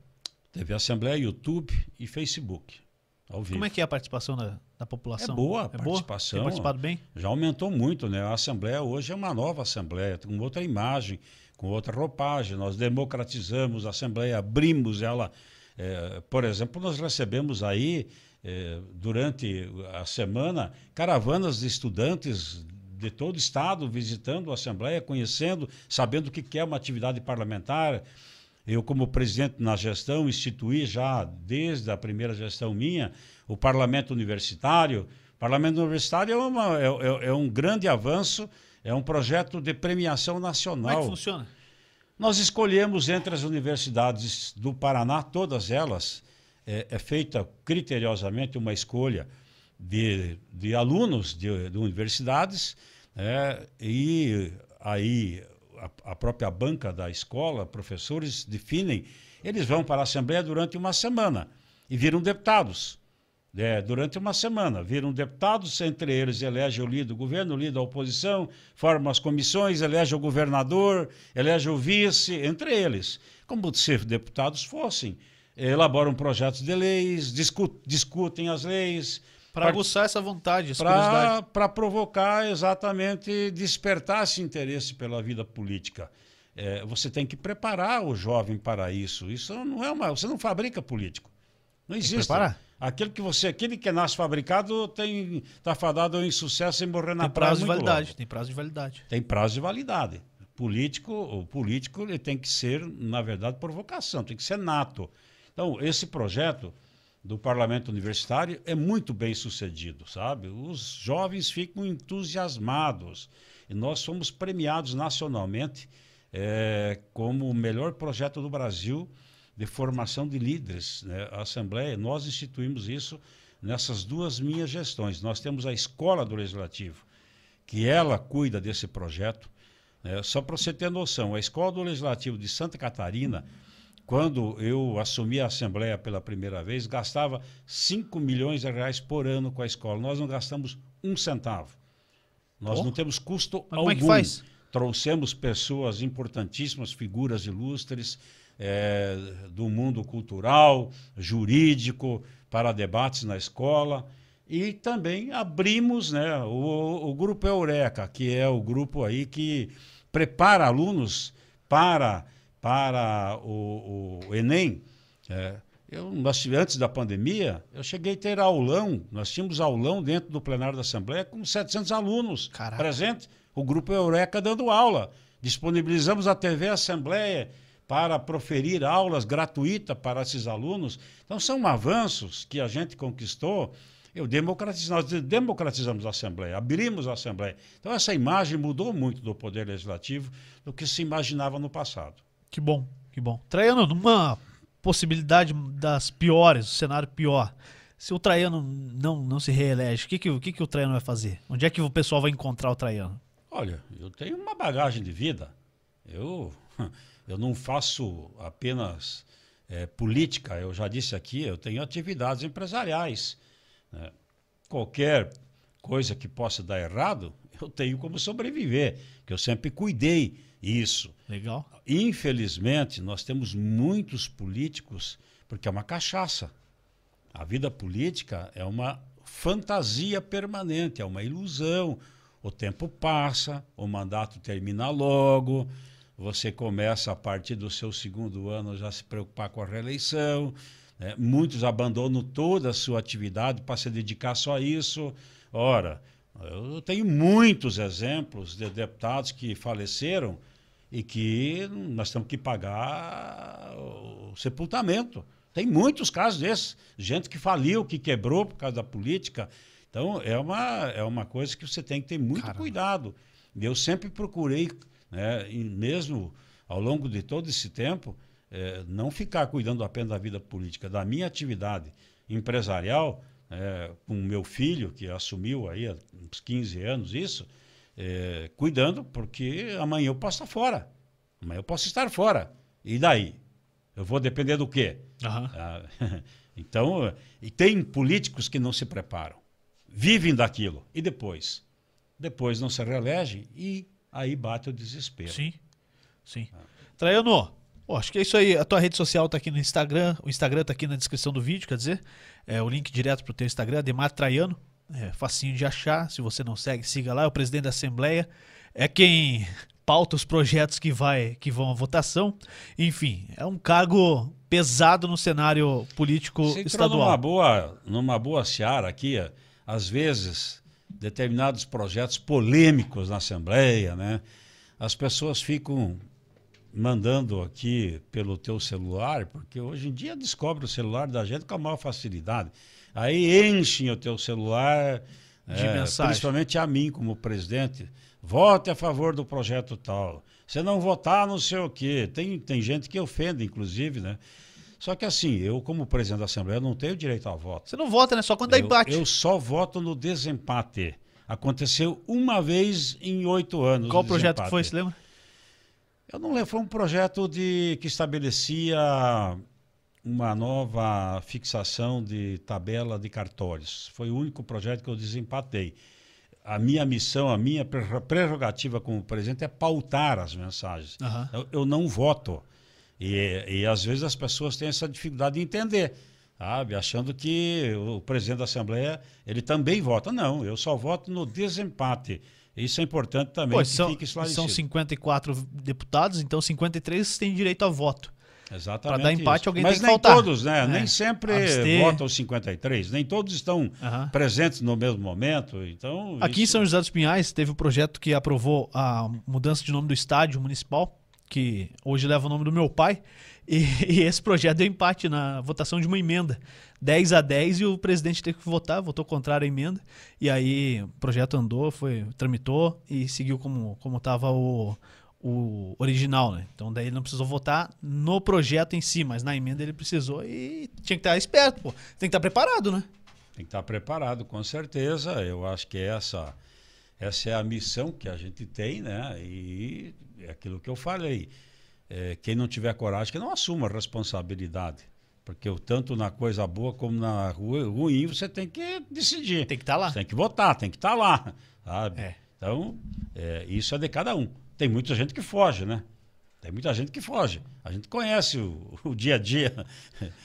TV Assembleia, YouTube e Facebook. Ao vivo. Como é que é a participação da, da população? É boa a é participação. Boa? Tem participado bem? Já aumentou muito, né? A Assembleia hoje é uma nova Assembleia, com outra imagem, com outra roupagem. Nós democratizamos a Assembleia, abrimos ela é, por exemplo, nós recebemos aí, é, durante a semana, caravanas de estudantes de todo o estado visitando a Assembleia, conhecendo, sabendo o que é uma atividade parlamentar. Eu, como presidente na gestão, instituí já desde a primeira gestão minha o parlamento universitário. O parlamento universitário é, uma, é, é, é um grande avanço, é um projeto de premiação nacional. Como é que funciona? Nós escolhemos entre as universidades do Paraná, todas elas, é, é feita criteriosamente uma escolha de, de alunos de, de universidades, é, e aí a, a, própria banca da escola, professores definem, eles vão para a Assembleia durante uma semana e viram deputados é, durante uma semana. Viram deputados, entre eles elege o líder do governo, o líder da oposição, formam as comissões, elege o governador, elege o vice, entre eles. Como se deputados fossem. Elaboram projetos de leis, discutem as leis. Para aguçar essa vontade, essa Para provocar exatamente, despertar esse interesse pela vida política. É, você tem que preparar o jovem para isso. Isso não é uma. Você não fabrica político. Não existe. Tem que preparar. Aquele que você, aquele que nasce fabricado tem está fadado em sucesso e morrer na tem prazo de validade, logo. tem prazo de validade. Tem prazo de validade. Político, o político ele tem que ser, na verdade, por vocação, tem que ser nato. Então, esse projeto do parlamento universitário é muito bem sucedido, sabe? Os jovens ficam entusiasmados e nós somos premiados nacionalmente é, como o melhor projeto do Brasil de formação de líderes. Né? A Assembleia, nós instituímos isso nessas duas minhas gestões. Nós temos a Escola do Legislativo, que ela cuida desse projeto. né? só para você ter noção, a Escola do Legislativo de Santa Catarina, quando eu assumi a Assembleia pela primeira vez, gastava 5 milhões de reais por ano com a escola. Nós não gastamos um centavo. Nós Pô. não temos custo Mas algum. como é que faz? Trouxemos pessoas importantíssimas, figuras ilustres eh, do mundo cultural, jurídico, para debates na escola. E também abrimos né, o, o Grupo Eureka, que é o grupo aí que prepara alunos para, para o, o Enem. É, eu, nós antes da pandemia, eu cheguei a ter aulão, nós tínhamos aulão dentro do plenário da Assembleia com 700 alunos Caraca. presentes, o Grupo Eureka dando aula. Disponibilizamos a TV Assembleia para proferir aulas gratuitas para esses alunos. Então, são avanços que a gente conquistou. Eu democratiz, nós democratizamos a Assembleia, abrimos a Assembleia. Então, essa imagem mudou muito do Poder Legislativo do que se imaginava no passado. Que bom, que bom. Traiano, numa possibilidade das piores, o cenário pior, se o Traiano não, não se reelege, o que, que, o que, que o Traiano vai fazer? Onde é que o pessoal vai encontrar o Traiano? Olha, eu tenho uma bagagem de vida. Eu, eu não faço apenas eh, política, eu já disse aqui, eu tenho atividades empresariais. né? Qualquer coisa que possa dar errado, eu tenho como sobreviver, que eu sempre cuidei isso. Legal. Infelizmente, nós temos muitos políticos, porque é uma cachaça. A vida política é uma fantasia permanente, é uma ilusão. O tempo passa, o mandato termina logo, você começa a partir do seu segundo ano já se preocupar com a reeleição. né? Muitos abandonam toda a sua atividade para se dedicar só a isso. Ora, eu tenho muitos exemplos de deputados que faleceram e que nós temos que pagar o sepultamento. Tem muitos casos desses. Gente que faliu, que quebrou por causa da política. Então, é uma, é uma coisa que você tem que ter muito Caramba. cuidado. Eu sempre procurei, né, e mesmo ao longo de todo esse tempo, eh, não ficar cuidando apenas da vida política, da minha atividade empresarial, eh, com meu filho, que assumiu aí há uns 15 anos isso, eh, cuidando, porque amanhã eu posso estar fora. Amanhã eu posso estar fora. E daí? Eu vou depender do quê? Aham. Ah, então, e tem políticos que não se preparam, vivem daquilo. E depois? Depois não se reelegem e aí bate o desespero. Sim, sim. Traiano, ó, acho que é isso aí. A tua rede social tá aqui no Instagram. O Instagram tá aqui na descrição do vídeo, quer dizer, é o link direto pro teu Instagram, Demar Traiano. É facinho de achar. Se você não segue, siga lá. É o presidente da Assembleia. É quem pauta os projetos que, vai, que vão à votação. Enfim, é um cargo pesado no cenário político Você estadual. numa boa, numa boa seara aqui, às vezes, determinados projetos polêmicos na Assembleia, né? As pessoas ficam mandando aqui pelo teu celular, porque hoje em dia descobre o celular da gente com a maior facilidade. Aí enchem o teu celular, De eh, mensagem. principalmente a mim como presidente, vote a favor do projeto tal. Se não votar, não sei o quê. Tem, tem gente que ofende, inclusive, né? Só que assim, eu como presidente da Assembleia não tenho direito a voto. Você não vota, né? Só quando dá Eu, empate. eu só voto no desempate. Aconteceu uma vez em oito anos. Qual projeto que foi, você lembra? Eu não lembro, foi um projeto de, que estabelecia uma nova fixação de tabela de cartórios. Foi o único projeto que eu desempatei. A minha missão, a minha pre- prerrogativa como presidente é pautar as mensagens. Aham. Eu, eu não voto. E, e às vezes as pessoas têm essa dificuldade de entender, sabe? Achando que o presidente da Assembleia ele também vota. Não, eu só voto no desempate. Isso é importante também que são, são 54 deputados, então 53 têm direito a voto. Exatamente. Pra dar empate, isso. alguém Mas tem que nem faltar. todos, né? É. Nem sempre Abster. votam os 53. Nem todos estão presentes no mesmo momento. Então, Aqui em isso- São José dos Pinhais teve o projeto que aprovou a mudança de nome do estádio municipal, que hoje leva o nome do meu pai. E, e esse projeto deu empate na votação de uma emenda. 10 a 10 e o presidente teve que votar, votou contrário à emenda. E aí o projeto andou, foi, tramitou e seguiu como como estava o, o original, né? Então daí ele não precisou votar no projeto em si, mas na emenda ele precisou e tinha que estar esperto, pô. Tem que estar preparado, né? Tem que estar preparado, com certeza. Eu acho que essa, essa é a missão que a gente tem, né? E é aquilo que eu falei. É, quem não tiver coragem, que não assuma a responsabilidade. Porque tanto na coisa boa como na ru- ruim, você tem que decidir. Tem que estar lá. Você tem que votar, tem que estar lá. Sabe? É. Então, é, isso é de cada um. Tem muita gente que foge, né? Tem muita gente que foge. A gente conhece o, o dia a dia.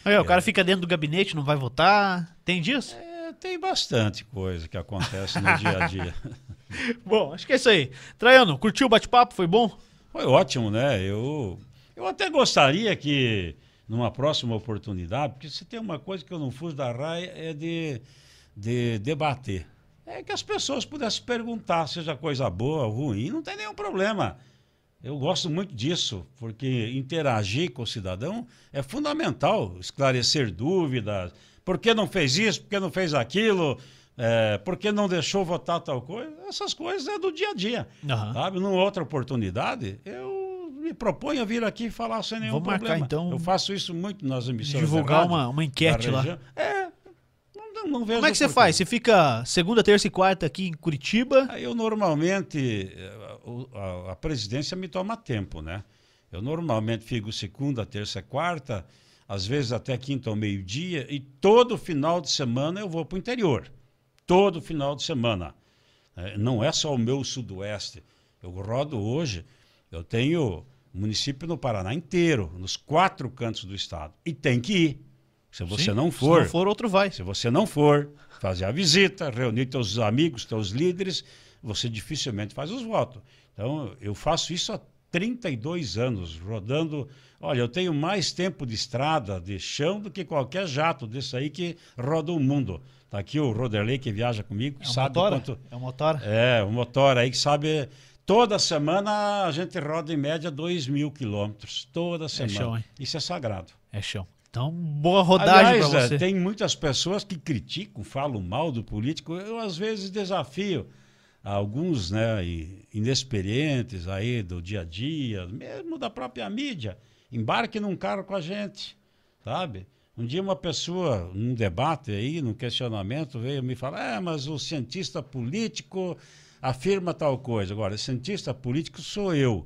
Aí, ó, o cara fica dentro do gabinete, não vai votar. Tem disso? É, tem bastante coisa que acontece no dia a dia. Bom, acho que é isso aí. Traiano, curtiu o bate-papo? Foi bom? Foi ótimo, né? Eu, eu até gostaria que, numa próxima oportunidade, porque se tem uma coisa que eu não fujo da raia é de, de debater. É que as pessoas pudessem perguntar, seja coisa boa ou ruim, não tem nenhum problema. Eu gosto muito disso, porque interagir com o cidadão é fundamental, esclarecer dúvidas. Por que não fez isso? Por que não fez aquilo? É, por que não deixou votar tal coisa? Essas coisas é do dia a dia. Aham. Sabe? Numa outra oportunidade, eu me proponho a vir aqui falar sem nenhum Vamos marcar, problema. então, Eu faço isso muito nas emissoras. Divulgar rádio, uma, uma enquete lá. É, não, não, vejo Como é que você faz? Você fica segunda, terça e quarta aqui em Curitiba? Eu normalmente, eh, o- a, a presidência me toma tempo, né? Eu normalmente fico segunda, terça, quarta, às vezes até quinta ao meio-dia, e todo final de semana eu vou para o interior. Todo final de semana. Eh, não é só o meu sudoeste. Eu rodo hoje, eu tenho município no Paraná inteiro, nos quatro cantos do estado. E tem que ir. Se você Sim, não Se for, não for, outro vai. se você não for fazer a visita, reunir teus amigos, teus líderes, você dificilmente faz os votos. Então, eu faço isso há 32 anos, rodando. Olha, eu tenho mais tempo de estrada, de chão, do que qualquer jato desse aí que roda o mundo. Tá aqui o Roderley que viaja comigo, É uma sabe motora? quanto. É uma motora? É, um motor aí que sabe. Toda semana a gente roda em média 2 mil quilômetros. Toda semana. chão, hein? Isso é sagrado. É chão. Então, boa rodagem pra é, você. tem muitas pessoas que criticam, falam mal do político. Eu, às vezes, desafio alguns né, inexperientes aí do dia a dia, mesmo da própria mídia. Embarque num carro com a gente, sabe? Um dia uma pessoa, num debate aí, num questionamento, veio me falar, é, mas o cientista político afirma tal coisa. Agora, cientista político sou eu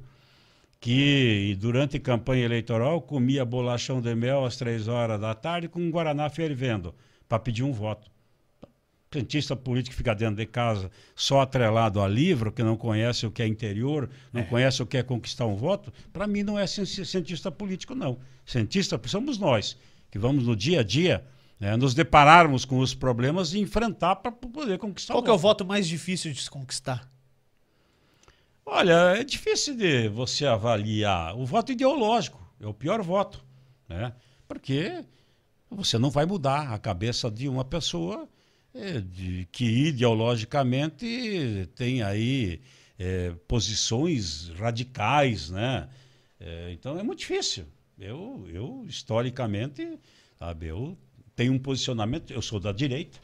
que durante campanha eleitoral comia bolachão de mel às três horas da tarde com um guaraná fervendo para pedir um voto. Cientista político fica dentro de casa só atrelado a livro, que não conhece o que é interior, não conhece o que é conquistar um voto, para mim não é ci- cientista político, não. Cientista somos nós, que vamos no dia a dia né, nos depararmos com os problemas e enfrentar para poder conquistar Qual o que é o voto. mais difícil de se conquistar? Olha, é difícil de você avaliar. O voto ideológico é o pior voto, né? Porque você não vai mudar a cabeça de uma pessoa eh, de, que ideologicamente tem aí eh, posições radicais, né? Eh, então é muito difícil. Eu, eu historicamente, sabe, eu tenho um posicionamento. Eu sou da direita.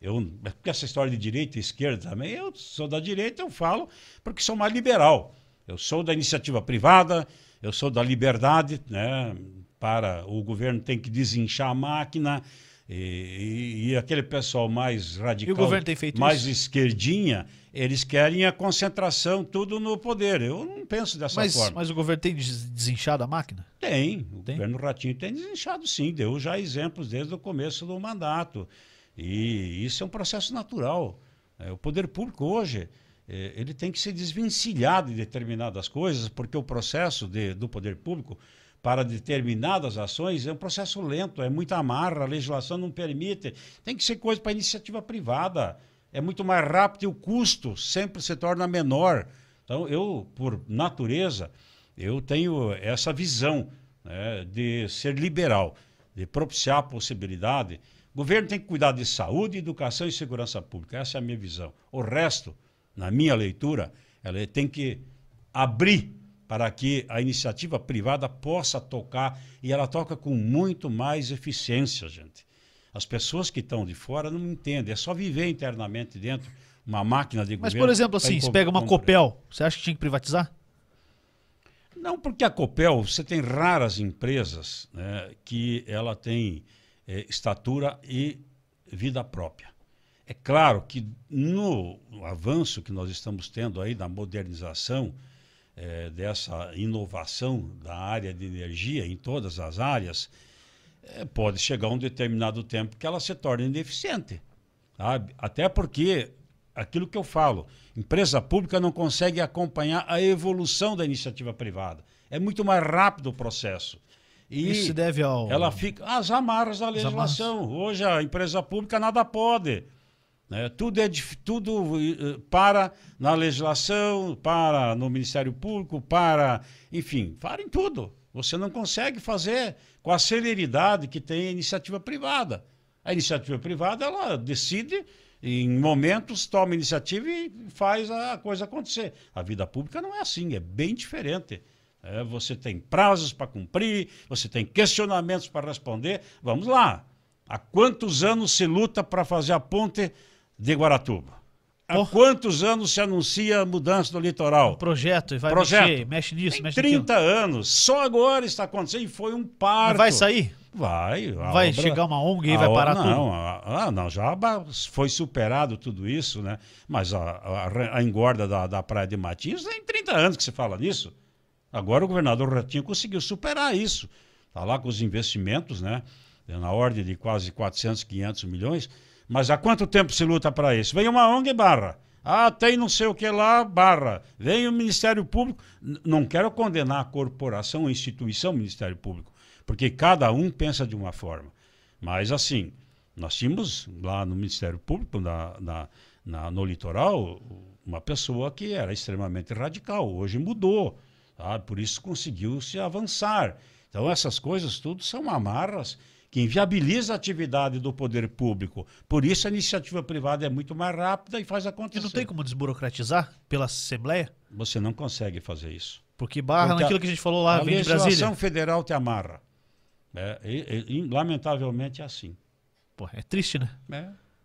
Eu, essa história de direita e esquerda também, eu sou da direita, eu falo porque sou mais liberal. Eu sou da iniciativa privada, eu sou da liberdade, né? Para o governo tem que desinchar a máquina e, e- e aquele pessoal mais radical, mais isso? esquerdinha, eles querem a concentração tudo no poder. Eu não penso dessa Mas, forma. mas o governo tem des- desinchado a máquina? Tem, o Tem? governo Ratinho tem desinchado sim, deu já exemplos desde o começo do mandato. E isso é um processo natural. É, o poder público hoje, é, ele tem que se desvencilhar de determinadas coisas, porque o processo de- do poder público para determinadas ações é um processo lento, é muita amarra, a legislação não permite. Tem que ser coisa para iniciativa privada. É muito mais rápido e o custo sempre se torna menor. Então, eu, por natureza, eu tenho essa visão né, de ser liberal, de propiciar a possibilidade. O governo tem que cuidar de saúde, educação e segurança pública. Essa é a minha visão. O resto, na minha leitura, ela tem que abrir para que a iniciativa privada possa tocar e ela toca com muito mais eficiência, gente. As pessoas que estão de fora não entendem, é só viver internamente dentro uma máquina de Mas, governo. por exemplo, assim, se pega uma Copel, você acha que tinha que privatizar? Não, porque a Copel, você tem raras empresas né, que ela tem eh, estatura e vida própria. É claro que no avanço que nós estamos tendo aí da modernização, eh, dessa inovação da área de energia em todas as áreas, eh, pode chegar um determinado tempo que ela se torne ineficiente. Sabe? Até porque, aquilo que eu falo, empresa pública não consegue acompanhar a evolução da iniciativa privada. É muito mais rápido o processo. E Isso se deve ao. ela fica. As amarras da amarras. legislação. Hoje a empresa pública nada pode. né? Tudo, é, tudo eh, para na legislação, para no Ministério Público, para. Enfim, para em tudo. Você não consegue fazer com a celeridade que tem a iniciativa privada. A iniciativa privada, ela decide, em momentos, toma iniciativa e faz a coisa acontecer. A vida pública não é assim, é bem diferente. É, você tem prazos para cumprir, você tem questionamentos para responder. Vamos lá. Há quantos anos se luta para fazer a ponte de Guaratuba? Há Porra. quantos anos se anuncia a mudança do litoral? um projeto e vai Projeto. mexer, mexe nisso, Tem mexe naquilo. 30 anos. Só agora está acontecendo e foi um parto. Mas vai sair? Vai. Vai obra- chegar uma ONG e vai parar não, tudo? a- Ah, não, já foi superado tudo isso, né? Mas a, a- a engorda da, da Praia de Matinhos tem 30 anos que se fala nisso. Agora o governador Ratinho conseguiu superar isso. Está lá com os investimentos, né? Na ordem de quase 400, 500 milhões. Mas há quanto tempo se luta para isso? Vem uma ONG barra. Ah, tem não sei o que lá, barra. Vem o Ministério Público. Não quero condenar a corporação, a instituição Ministério Público, porque cada um pensa de uma forma. Mas, assim, nós tínhamos lá no Ministério Público, na, na- na- no litoral, uma pessoa que era extremamente radical. Hoje mudou. sabe? Por isso conseguiu se avançar. Então, essas coisas tudo são amarras que inviabilizam a atividade do poder público. Por isso, a iniciativa privada é muito mais rápida e faz E acontecer. não tem como desburocratizar pela Assembleia? Você não consegue fazer isso. Porque barra Porque a- naquilo que a gente falou lá, a vem de legislação Brasília. federal te amarra. É, e- e- e, lamentavelmente é assim. Pô, é triste, né?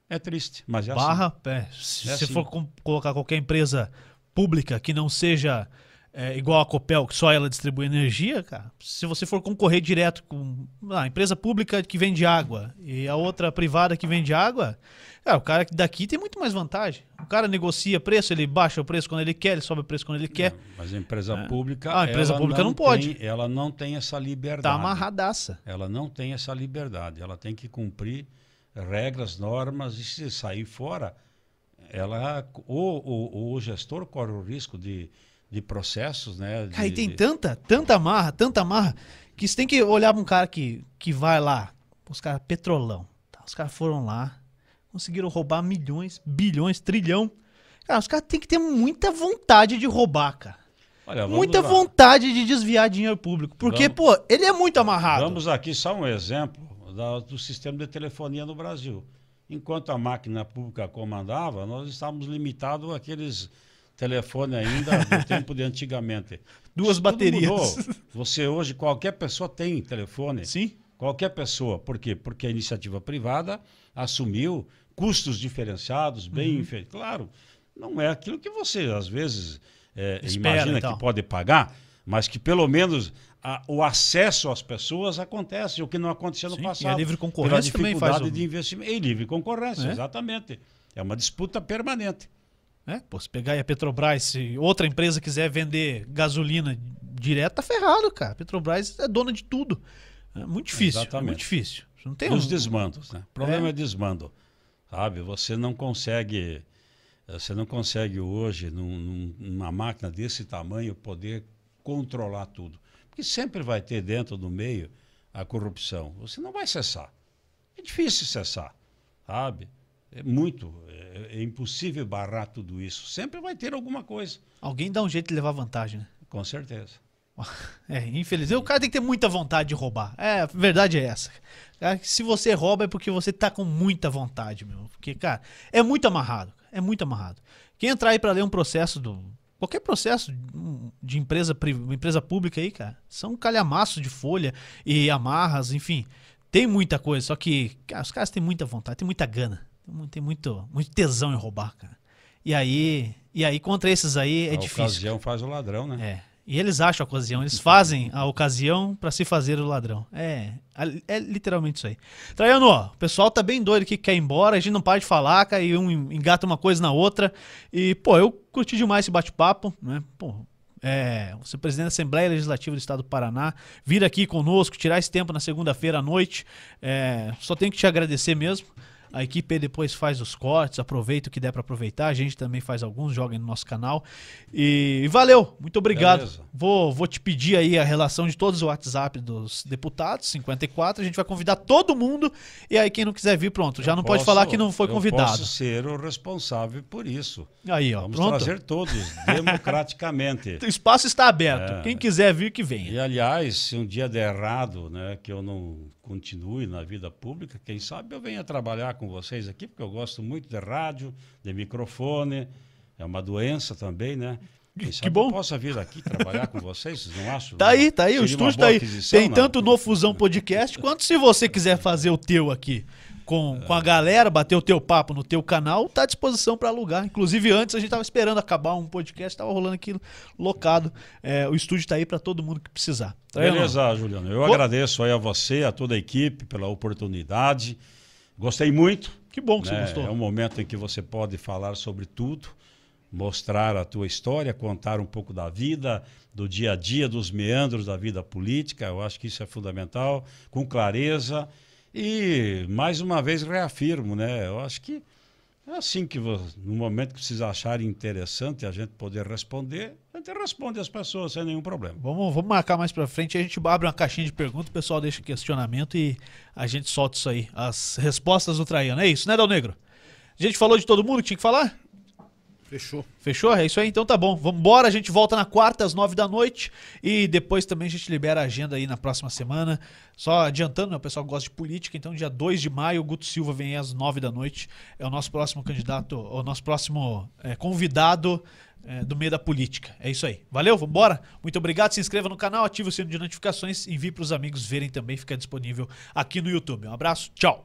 É, é triste, mas é assim. barra, é, se É você assim. for colocar qualquer empresa pública que não seja é, igual a Copel, que só ela distribui energia, cara, se você for concorrer direto com a empresa pública que vende água e a outra privada que vende água, cara, o cara daqui tem muito mais vantagem. O cara negocia preço, ele baixa o preço quando ele quer, ele sobe o preço quando ele quer. Mas a empresa É. pública. Ah, a empresa pública não pode. tem- ela não tem essa liberdade. Tá amarradaça. Ela não tem essa liberdade. Ela tem que cumprir regras, normas, e se sair fora, ela. Ou, ou- ou o gestor corre o risco de, de processos, né? Cara, e de- tem de- tanta, tanta amarra, tanta amarra, que você tem que olhar pra um cara que, que vai lá, os caras, petrolão. tá? Os caras foram lá, conseguiram roubar milhões, bilhões, trilhão. Cara, os caras têm que ter muita vontade de roubar, cara. Olha, Muita lá. vontade de desviar dinheiro público. Porque, Vamos- pô, ele é muito amarrado. Vamos aqui só um exemplo da- do sistema de telefonia no Brasil. Enquanto a máquina pública comandava, nós estávamos limitados àqueles telefones ainda do tempo de antigamente. Duas Isso baterias. Você hoje, qualquer pessoa tem telefone. Sim. Qualquer pessoa. Por quê? Porque a iniciativa privada assumiu custos diferenciados, bem Uhum. inferiores. Claro, não é aquilo que você, às vezes, é, Espera imagina e tal. que pode pagar, mas que pelo menos a- o acesso às pessoas acontece, o que não acontecia no Sim, e passado. a livre concorrência pela também faz o- de investimento. E livre concorrência, É. exatamente. É uma disputa permanente. É, pô, se pegar aí a Petrobras, se outra empresa quiser vender gasolina direto, tá ferrado, cara. A Petrobras é dona de tudo. É muito difícil. É Exatamente. muito difícil. Não tem os um- desmandos, né? O problema É. é, desmando, sabe? Você não consegue, você não consegue hoje num- numa máquina desse tamanho poder controlar tudo, porque sempre vai ter dentro do meio a corrupção. Você não vai cessar. É difícil cessar, sabe? É muito, é, é impossível barrar tudo isso. Sempre vai ter alguma coisa, Alguém dá um jeito de levar vantagem, né? com certeza. É, infelizmente. O cara tem que ter muita vontade de roubar. É, a verdade é essa. Cara, se você rouba é porque você tá com muita vontade, meu. Porque, cara, é muito amarrado. É muito amarrado. Quem entrar aí pra ler um processo do. Qualquer processo de empresa, empresa pública aí, cara, são um calhamaço de folha e amarras, enfim. Tem muita coisa, só que cara, os caras têm muita vontade, tem muita gana. Tem muito, muito, tesão em roubar, cara. E aí, e aí contra esses aí é a difícil. ocasião faz o ladrão, né? É. E eles acham a ocasião, eles fazem a ocasião pra se fazer o ladrão. É, é literalmente isso aí. Traiano, ó, o pessoal tá bem doido que quer ir embora, a gente não para de falar, cara, e um engata uma coisa na outra. E, pô, eu curti demais esse bate-papo, né? Pô, é, você presidente da Assembleia Legislativa do Estado do Paraná, vir aqui conosco, tirar esse tempo na segunda-feira à noite. É, só tenho que te agradecer mesmo. A equipe depois faz os cortes, aproveita o que der para aproveitar. A gente também faz alguns, joga no nosso canal. E, e valeu, muito obrigado. Vou, vou te pedir aí a relação de todos os WhatsApp dos deputados, 54. A gente vai convidar todo mundo. E aí, quem não quiser vir, pronto. Já Eu não posso- pode falar que não foi eu convidado. posso ser o responsável por isso. Aí, ó, Vamos pronto. trazer todos, democraticamente. O espaço está aberto. É. Quem quiser vir, que venha. E aliás, se um dia der errado, né, que eu não continue na vida pública, quem sabe eu venha trabalhar com vocês aqui, porque eu gosto muito de rádio, de microfone, é uma doença também, né? Quem sabe bom. Eu possa vir aqui trabalhar com vocês, vocês não acham? Tá aí, tá aí, o Seria estúdio tá aí. Tem não? tanto no Fusão Podcast, quanto se você quiser fazer o teu aqui com, com a galera, bater o teu papo no teu canal, tá à disposição para alugar. Inclusive, antes a gente tava esperando acabar um podcast, tava rolando aqui locado. É, o estúdio tá aí para todo mundo que precisar. Tá aí, Beleza, Juliano. Eu agradeço aí a você, a toda a equipe pela oportunidade. Gostei muito. Que bom que você né? gostou. É um momento em que você pode falar sobre tudo, mostrar a tua história, contar um pouco da vida, do dia a dia, dos meandros da vida política. Eu acho que isso é fundamental, com clareza. E mais uma vez reafirmo, né? Eu acho que é assim que no momento que vocês acharem interessante a gente poder responder, a gente responde às pessoas sem nenhum problema. Vamos, vamos marcar mais pra frente. A gente abre uma caixinha de perguntas, o pessoal deixa questionamento e a gente solta isso aí. As respostas do Traiano. É isso, né, Dal Negro? A gente falou de todo mundo que tinha que falar? Fechou. Fechou? É isso aí? Então tá bom. Vamos embora. A gente volta na quarta às nove da noite. E depois também a gente libera a agenda aí na próxima semana. Só adiantando, né? O pessoal gosta de política. Então, dia 2 de maio, o Guto Silva vem às nove da noite. É o nosso próximo candidato, o nosso próximo é, convidado é, do meio da política. É isso aí. Valeu? Vamos embora? Muito obrigado. Se inscreva no canal, ative o sino de notificações. Envie para os amigos verem também. Fica disponível aqui no YouTube. Um abraço. Tchau.